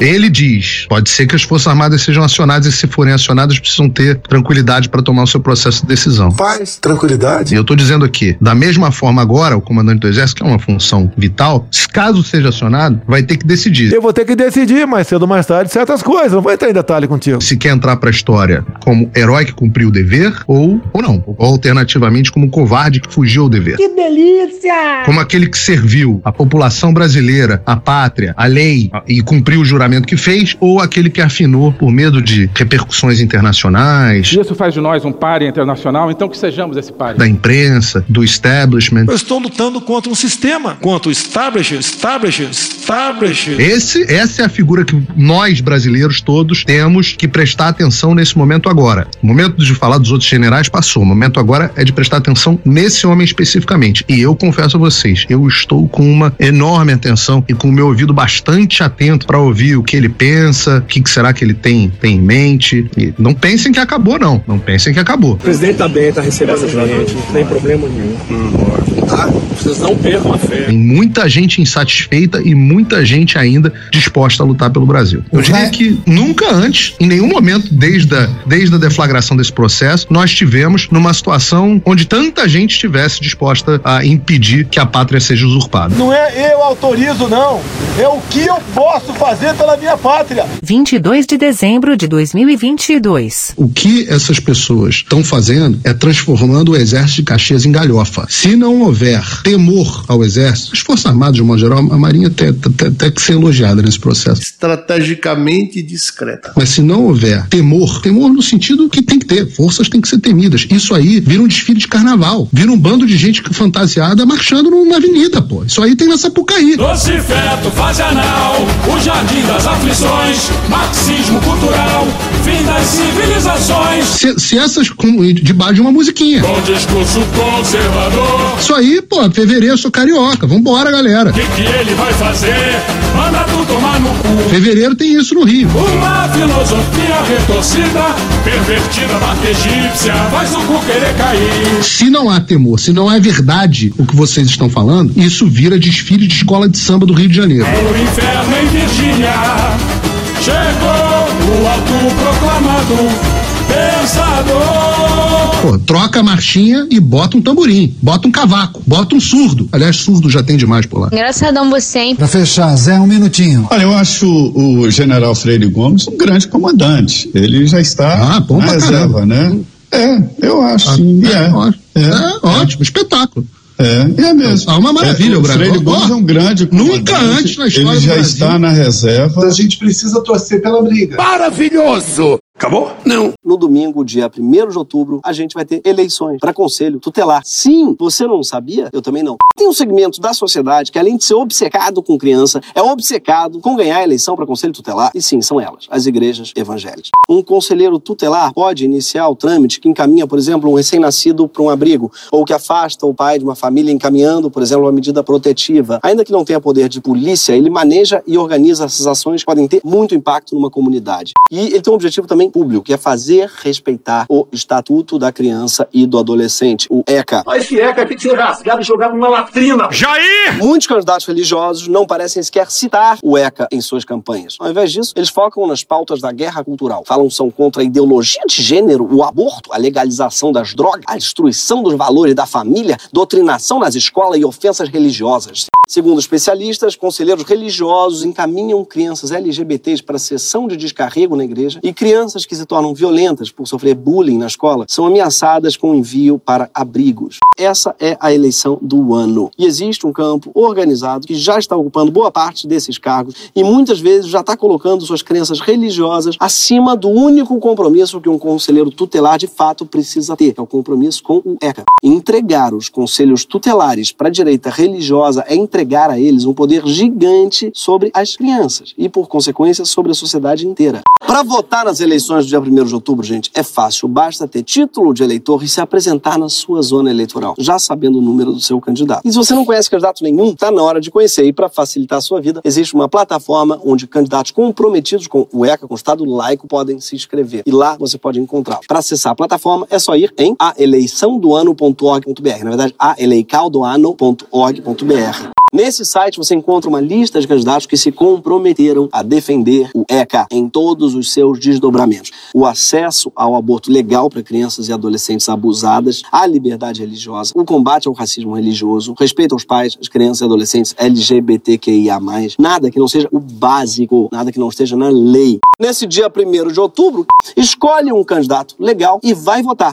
Ele diz: pode ser que as Forças Armadas sejam acionadas e, se forem acionadas, precisam ter tranquilidade para tomar o seu processo de decisão. Paz, tranquilidade. E eu estou dizendo aqui, da mesma forma agora, o comandante do Exército, que é uma função vital, se caso seja acionado, vai ter que decidir. Eu vou ter que decidir mais cedo ou mais tarde certas coisas. Não vou entrar em detalhe contigo. Se quer entrar para a história como herói que cumpriu o dever ou, ou não. Ou alternativamente como covarde que fugiu ao dever. Que delícia! Como aquele que serviu a população brasileira, a pátria, a lei e cumpriu o juramento que fez, ou aquele que afinou por medo de repercussões internacionais, Isso faz de nós um páreo internacional, então que sejamos esse páreo. da imprensa, do establishment. Eu estou lutando contra um sistema, contra o establishment, establishment, establishment. Esse, essa é a figura que nós, brasileiros, todos temos que prestar atenção nesse momento agora. O momento de falar dos outros generais passou. O momento agora é de prestar atenção nesse homem especificamente. E eu confesso a vocês, eu estou com uma enorme atenção e com o meu ouvido bastante atento para ouvir o que ele pensa, o que que será que ele tem, tem em mente. E não pensem que acabou, não. Não pensem que acabou. O presidente tá bem, tá recebendo gente, não tem problema nenhum. Tá? Vocês não percam a fé. Tem muita gente insatisfeita e muita gente ainda disposta a lutar pelo Brasil. Eu diria que nunca antes, em nenhum momento, desde a, desde a deflagração desse processo, nós tivemos numa situação onde tanta gente estivesse disposta a impedir que a pátria seja usurpada. Não é eu autorizo, não. É o que eu posso fazer pela minha pátria. 22 de dezembro de 2022. O que essas pessoas estão fazendo é transformando o exército de Caxias em galhofa. Se não houver temor ao exército, as Forças Armadas, de um modo geral, a Marinha tem, tem, tem que ser elogiada nesse processo. Estrategicamente discreta. Mas se não houver temor, temor no sentido que tem que ter, forças têm que ser temidas. Isso aí vira um desfile de carnaval, vira um bando de gente fantasiada marchando numa avenida, pô. Isso aí tem na Sapucaí. Doce feto, fase anal, o jardim das aflições, marxismo cultural, fim das civilizações. Se, se essas debaixo de uma musiquinha. Com discurso conservador. Isso aí, pô, fevereiro eu sou carioca. Vambora, galera. O que, que ele vai fazer? Manda tu tomar no cu. Fevereiro tem isso no Rio. Uma filosofia retorcida, pervertida, marca egípcia, faz o cu querer cair. Se não há temor, se não é verdade o que vocês estão falando, isso vira desfile de escola de samba do Rio de Janeiro. O inferno em Virgínia chegou o autoproclamado pensador. Pô, troca a marchinha e bota um tamborim, bota um cavaco, bota um surdo. Aliás, surdo já tem demais por lá. Engraçadão você, hein? Pra fechar, Zé, um minutinho. Olha, eu acho o general Freire Gomes um grande comandante. Ele já está ah, bom na reserva, caramba. né? É, eu acho. Ah, sim. é, É, ótimo. é. É, ótimo, espetáculo. É, é mesmo. É uma maravilha É, o Brasil. Freire Gomes é um grande Nunca antes na história Ele já está na reserva. A gente precisa torcer pela briga. Maravilhoso! Acabou? Não. No domingo, dia 1 de outubro, a gente vai ter eleições para conselho tutelar. Sim, você não sabia? Eu também não. Tem um segmento da sociedade que, além de ser obcecado com criança, é obcecado com ganhar a eleição para conselho tutelar. E sim, são elas, as igrejas evangélicas. Um conselheiro tutelar pode iniciar o trâmite que encaminha, por exemplo, um recém-nascido para um abrigo, ou que afasta o pai de uma família encaminhando, por exemplo, uma medida protetiva. Ainda que não tenha poder de polícia, ele maneja e organiza essas ações que podem ter muito impacto numa comunidade. E ele tem um objetivo também público, que é fazer respeitar o Estatuto da Criança e do Adolescente, o ECA. Olha esse ECA aqui tinha rasgado e jogado numa latrina. Jair! Muitos candidatos religiosos não parecem sequer citar o ECA em suas campanhas. Ao invés disso, eles focam nas pautas da guerra cultural. Falam que são contra a ideologia de gênero, o aborto, a legalização das drogas, a destruição dos valores da família, doutrinação nas escolas e ofensas religiosas. Segundo especialistas, conselheiros religiosos encaminham crianças LGBTs para sessão de descarrego na igreja e crianças que se tornam violentas por sofrer bullying na escola são ameaçadas com envio para abrigos. Essa é a eleição do ano. E existe um campo organizado que já está ocupando boa parte desses cargos e muitas vezes já está colocando suas crenças religiosas acima do único compromisso que um conselheiro tutelar de fato precisa ter, que é o compromisso com o ECA. Entregar os conselhos tutelares para a direita religiosa é entregar a eles um poder gigante sobre as crianças e, por consequência, sobre a sociedade inteira. Para votar nas eleições do dia 1 de outubro, gente, é fácil. Basta ter título de eleitor e se apresentar na sua zona eleitoral, já sabendo o número do seu candidato. E se você não conhece candidato nenhum, está na hora de conhecer. E para facilitar a sua vida, existe uma plataforma onde candidatos comprometidos com o ECA, com o Estado laico, podem se inscrever. E lá você pode encontrá-lo. Para acessar a plataforma, é só ir em aeleiçãodoano.org.br. Na verdade, aeleicadoano.org.br. Nesse site você encontra uma lista de candidatos que se comprometeram a defender o ECA em todos os seus desdobramentos. O acesso ao aborto legal para crianças e adolescentes abusadas, a liberdade religiosa, o combate ao racismo religioso, respeito aos pais, as crianças e adolescentes LGBTQIA+, nada que não seja o básico, nada que não esteja na lei. Nesse dia 1 de outubro, escolhe um candidato legal e vai votar.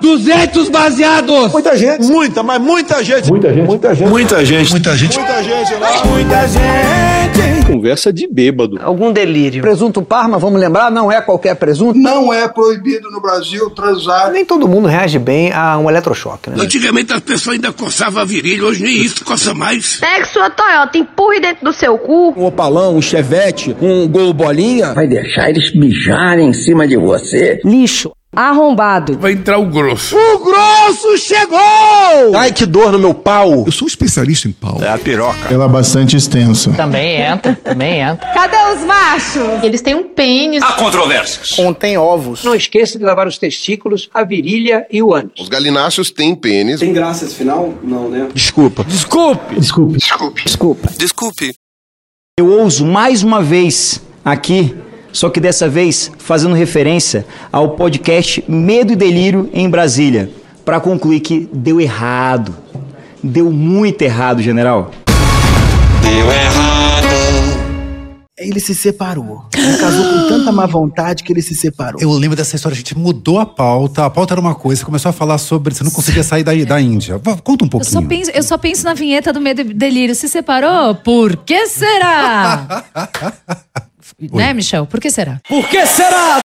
200 baseados? Muita gente. Muita, mas muita gente. Muita gente. Muita gente. Muita gente. Muita gente. Muita gente lá. Muita gente. Conversa de bêbado. Algum delírio. Presunto Parma, vamos lembrar, não é qualquer presunto. Não é proibido no Brasil transar. Nem todo mundo reage bem a um eletrochoque, né? Antigamente as pessoas ainda coçavam a virilha, hoje nem isso coça mais. Pegue sua Toyota, empurre dentro do seu cu. Um opalão, um chevette, um gol bolinha. Vai deixar eles mijarem em cima de você? Lixo. Arrombado. Vai entrar o grosso. O grosso chegou! Ai, que dor no meu pau. Eu sou especialista em pau. É a piroca. Ela é bastante extensa. Também entra, também entra. Cadê os machos? Eles têm um pênis. Há controvérsias. Contém ovos. Não esqueça de lavar os testículos, a virilha e o ânus. Os galináceos têm pênis. Tem graça esse final? Não, né? Desculpa. Desculpe. Desculpe. Desculpe. Desculpa. Desculpe. Eu ouso mais uma vez aqui, só que dessa vez fazendo referência ao podcast Medo e Delírio em Brasília, para concluir que deu errado. Deu muito errado, general. Deu errado. Ele se separou. Ele casou com tanta má vontade que ele se separou. Eu lembro dessa história, a gente mudou a pauta. A pauta era uma coisa, começou a falar sobre. Você não conseguia sair da, da Índia. Conta um Eu só, pouquinho. penso, eu só penso na vinheta do Medo e Delírio. Se separou? Por que será? <laughs> né, Michel? Por que será? Por que será?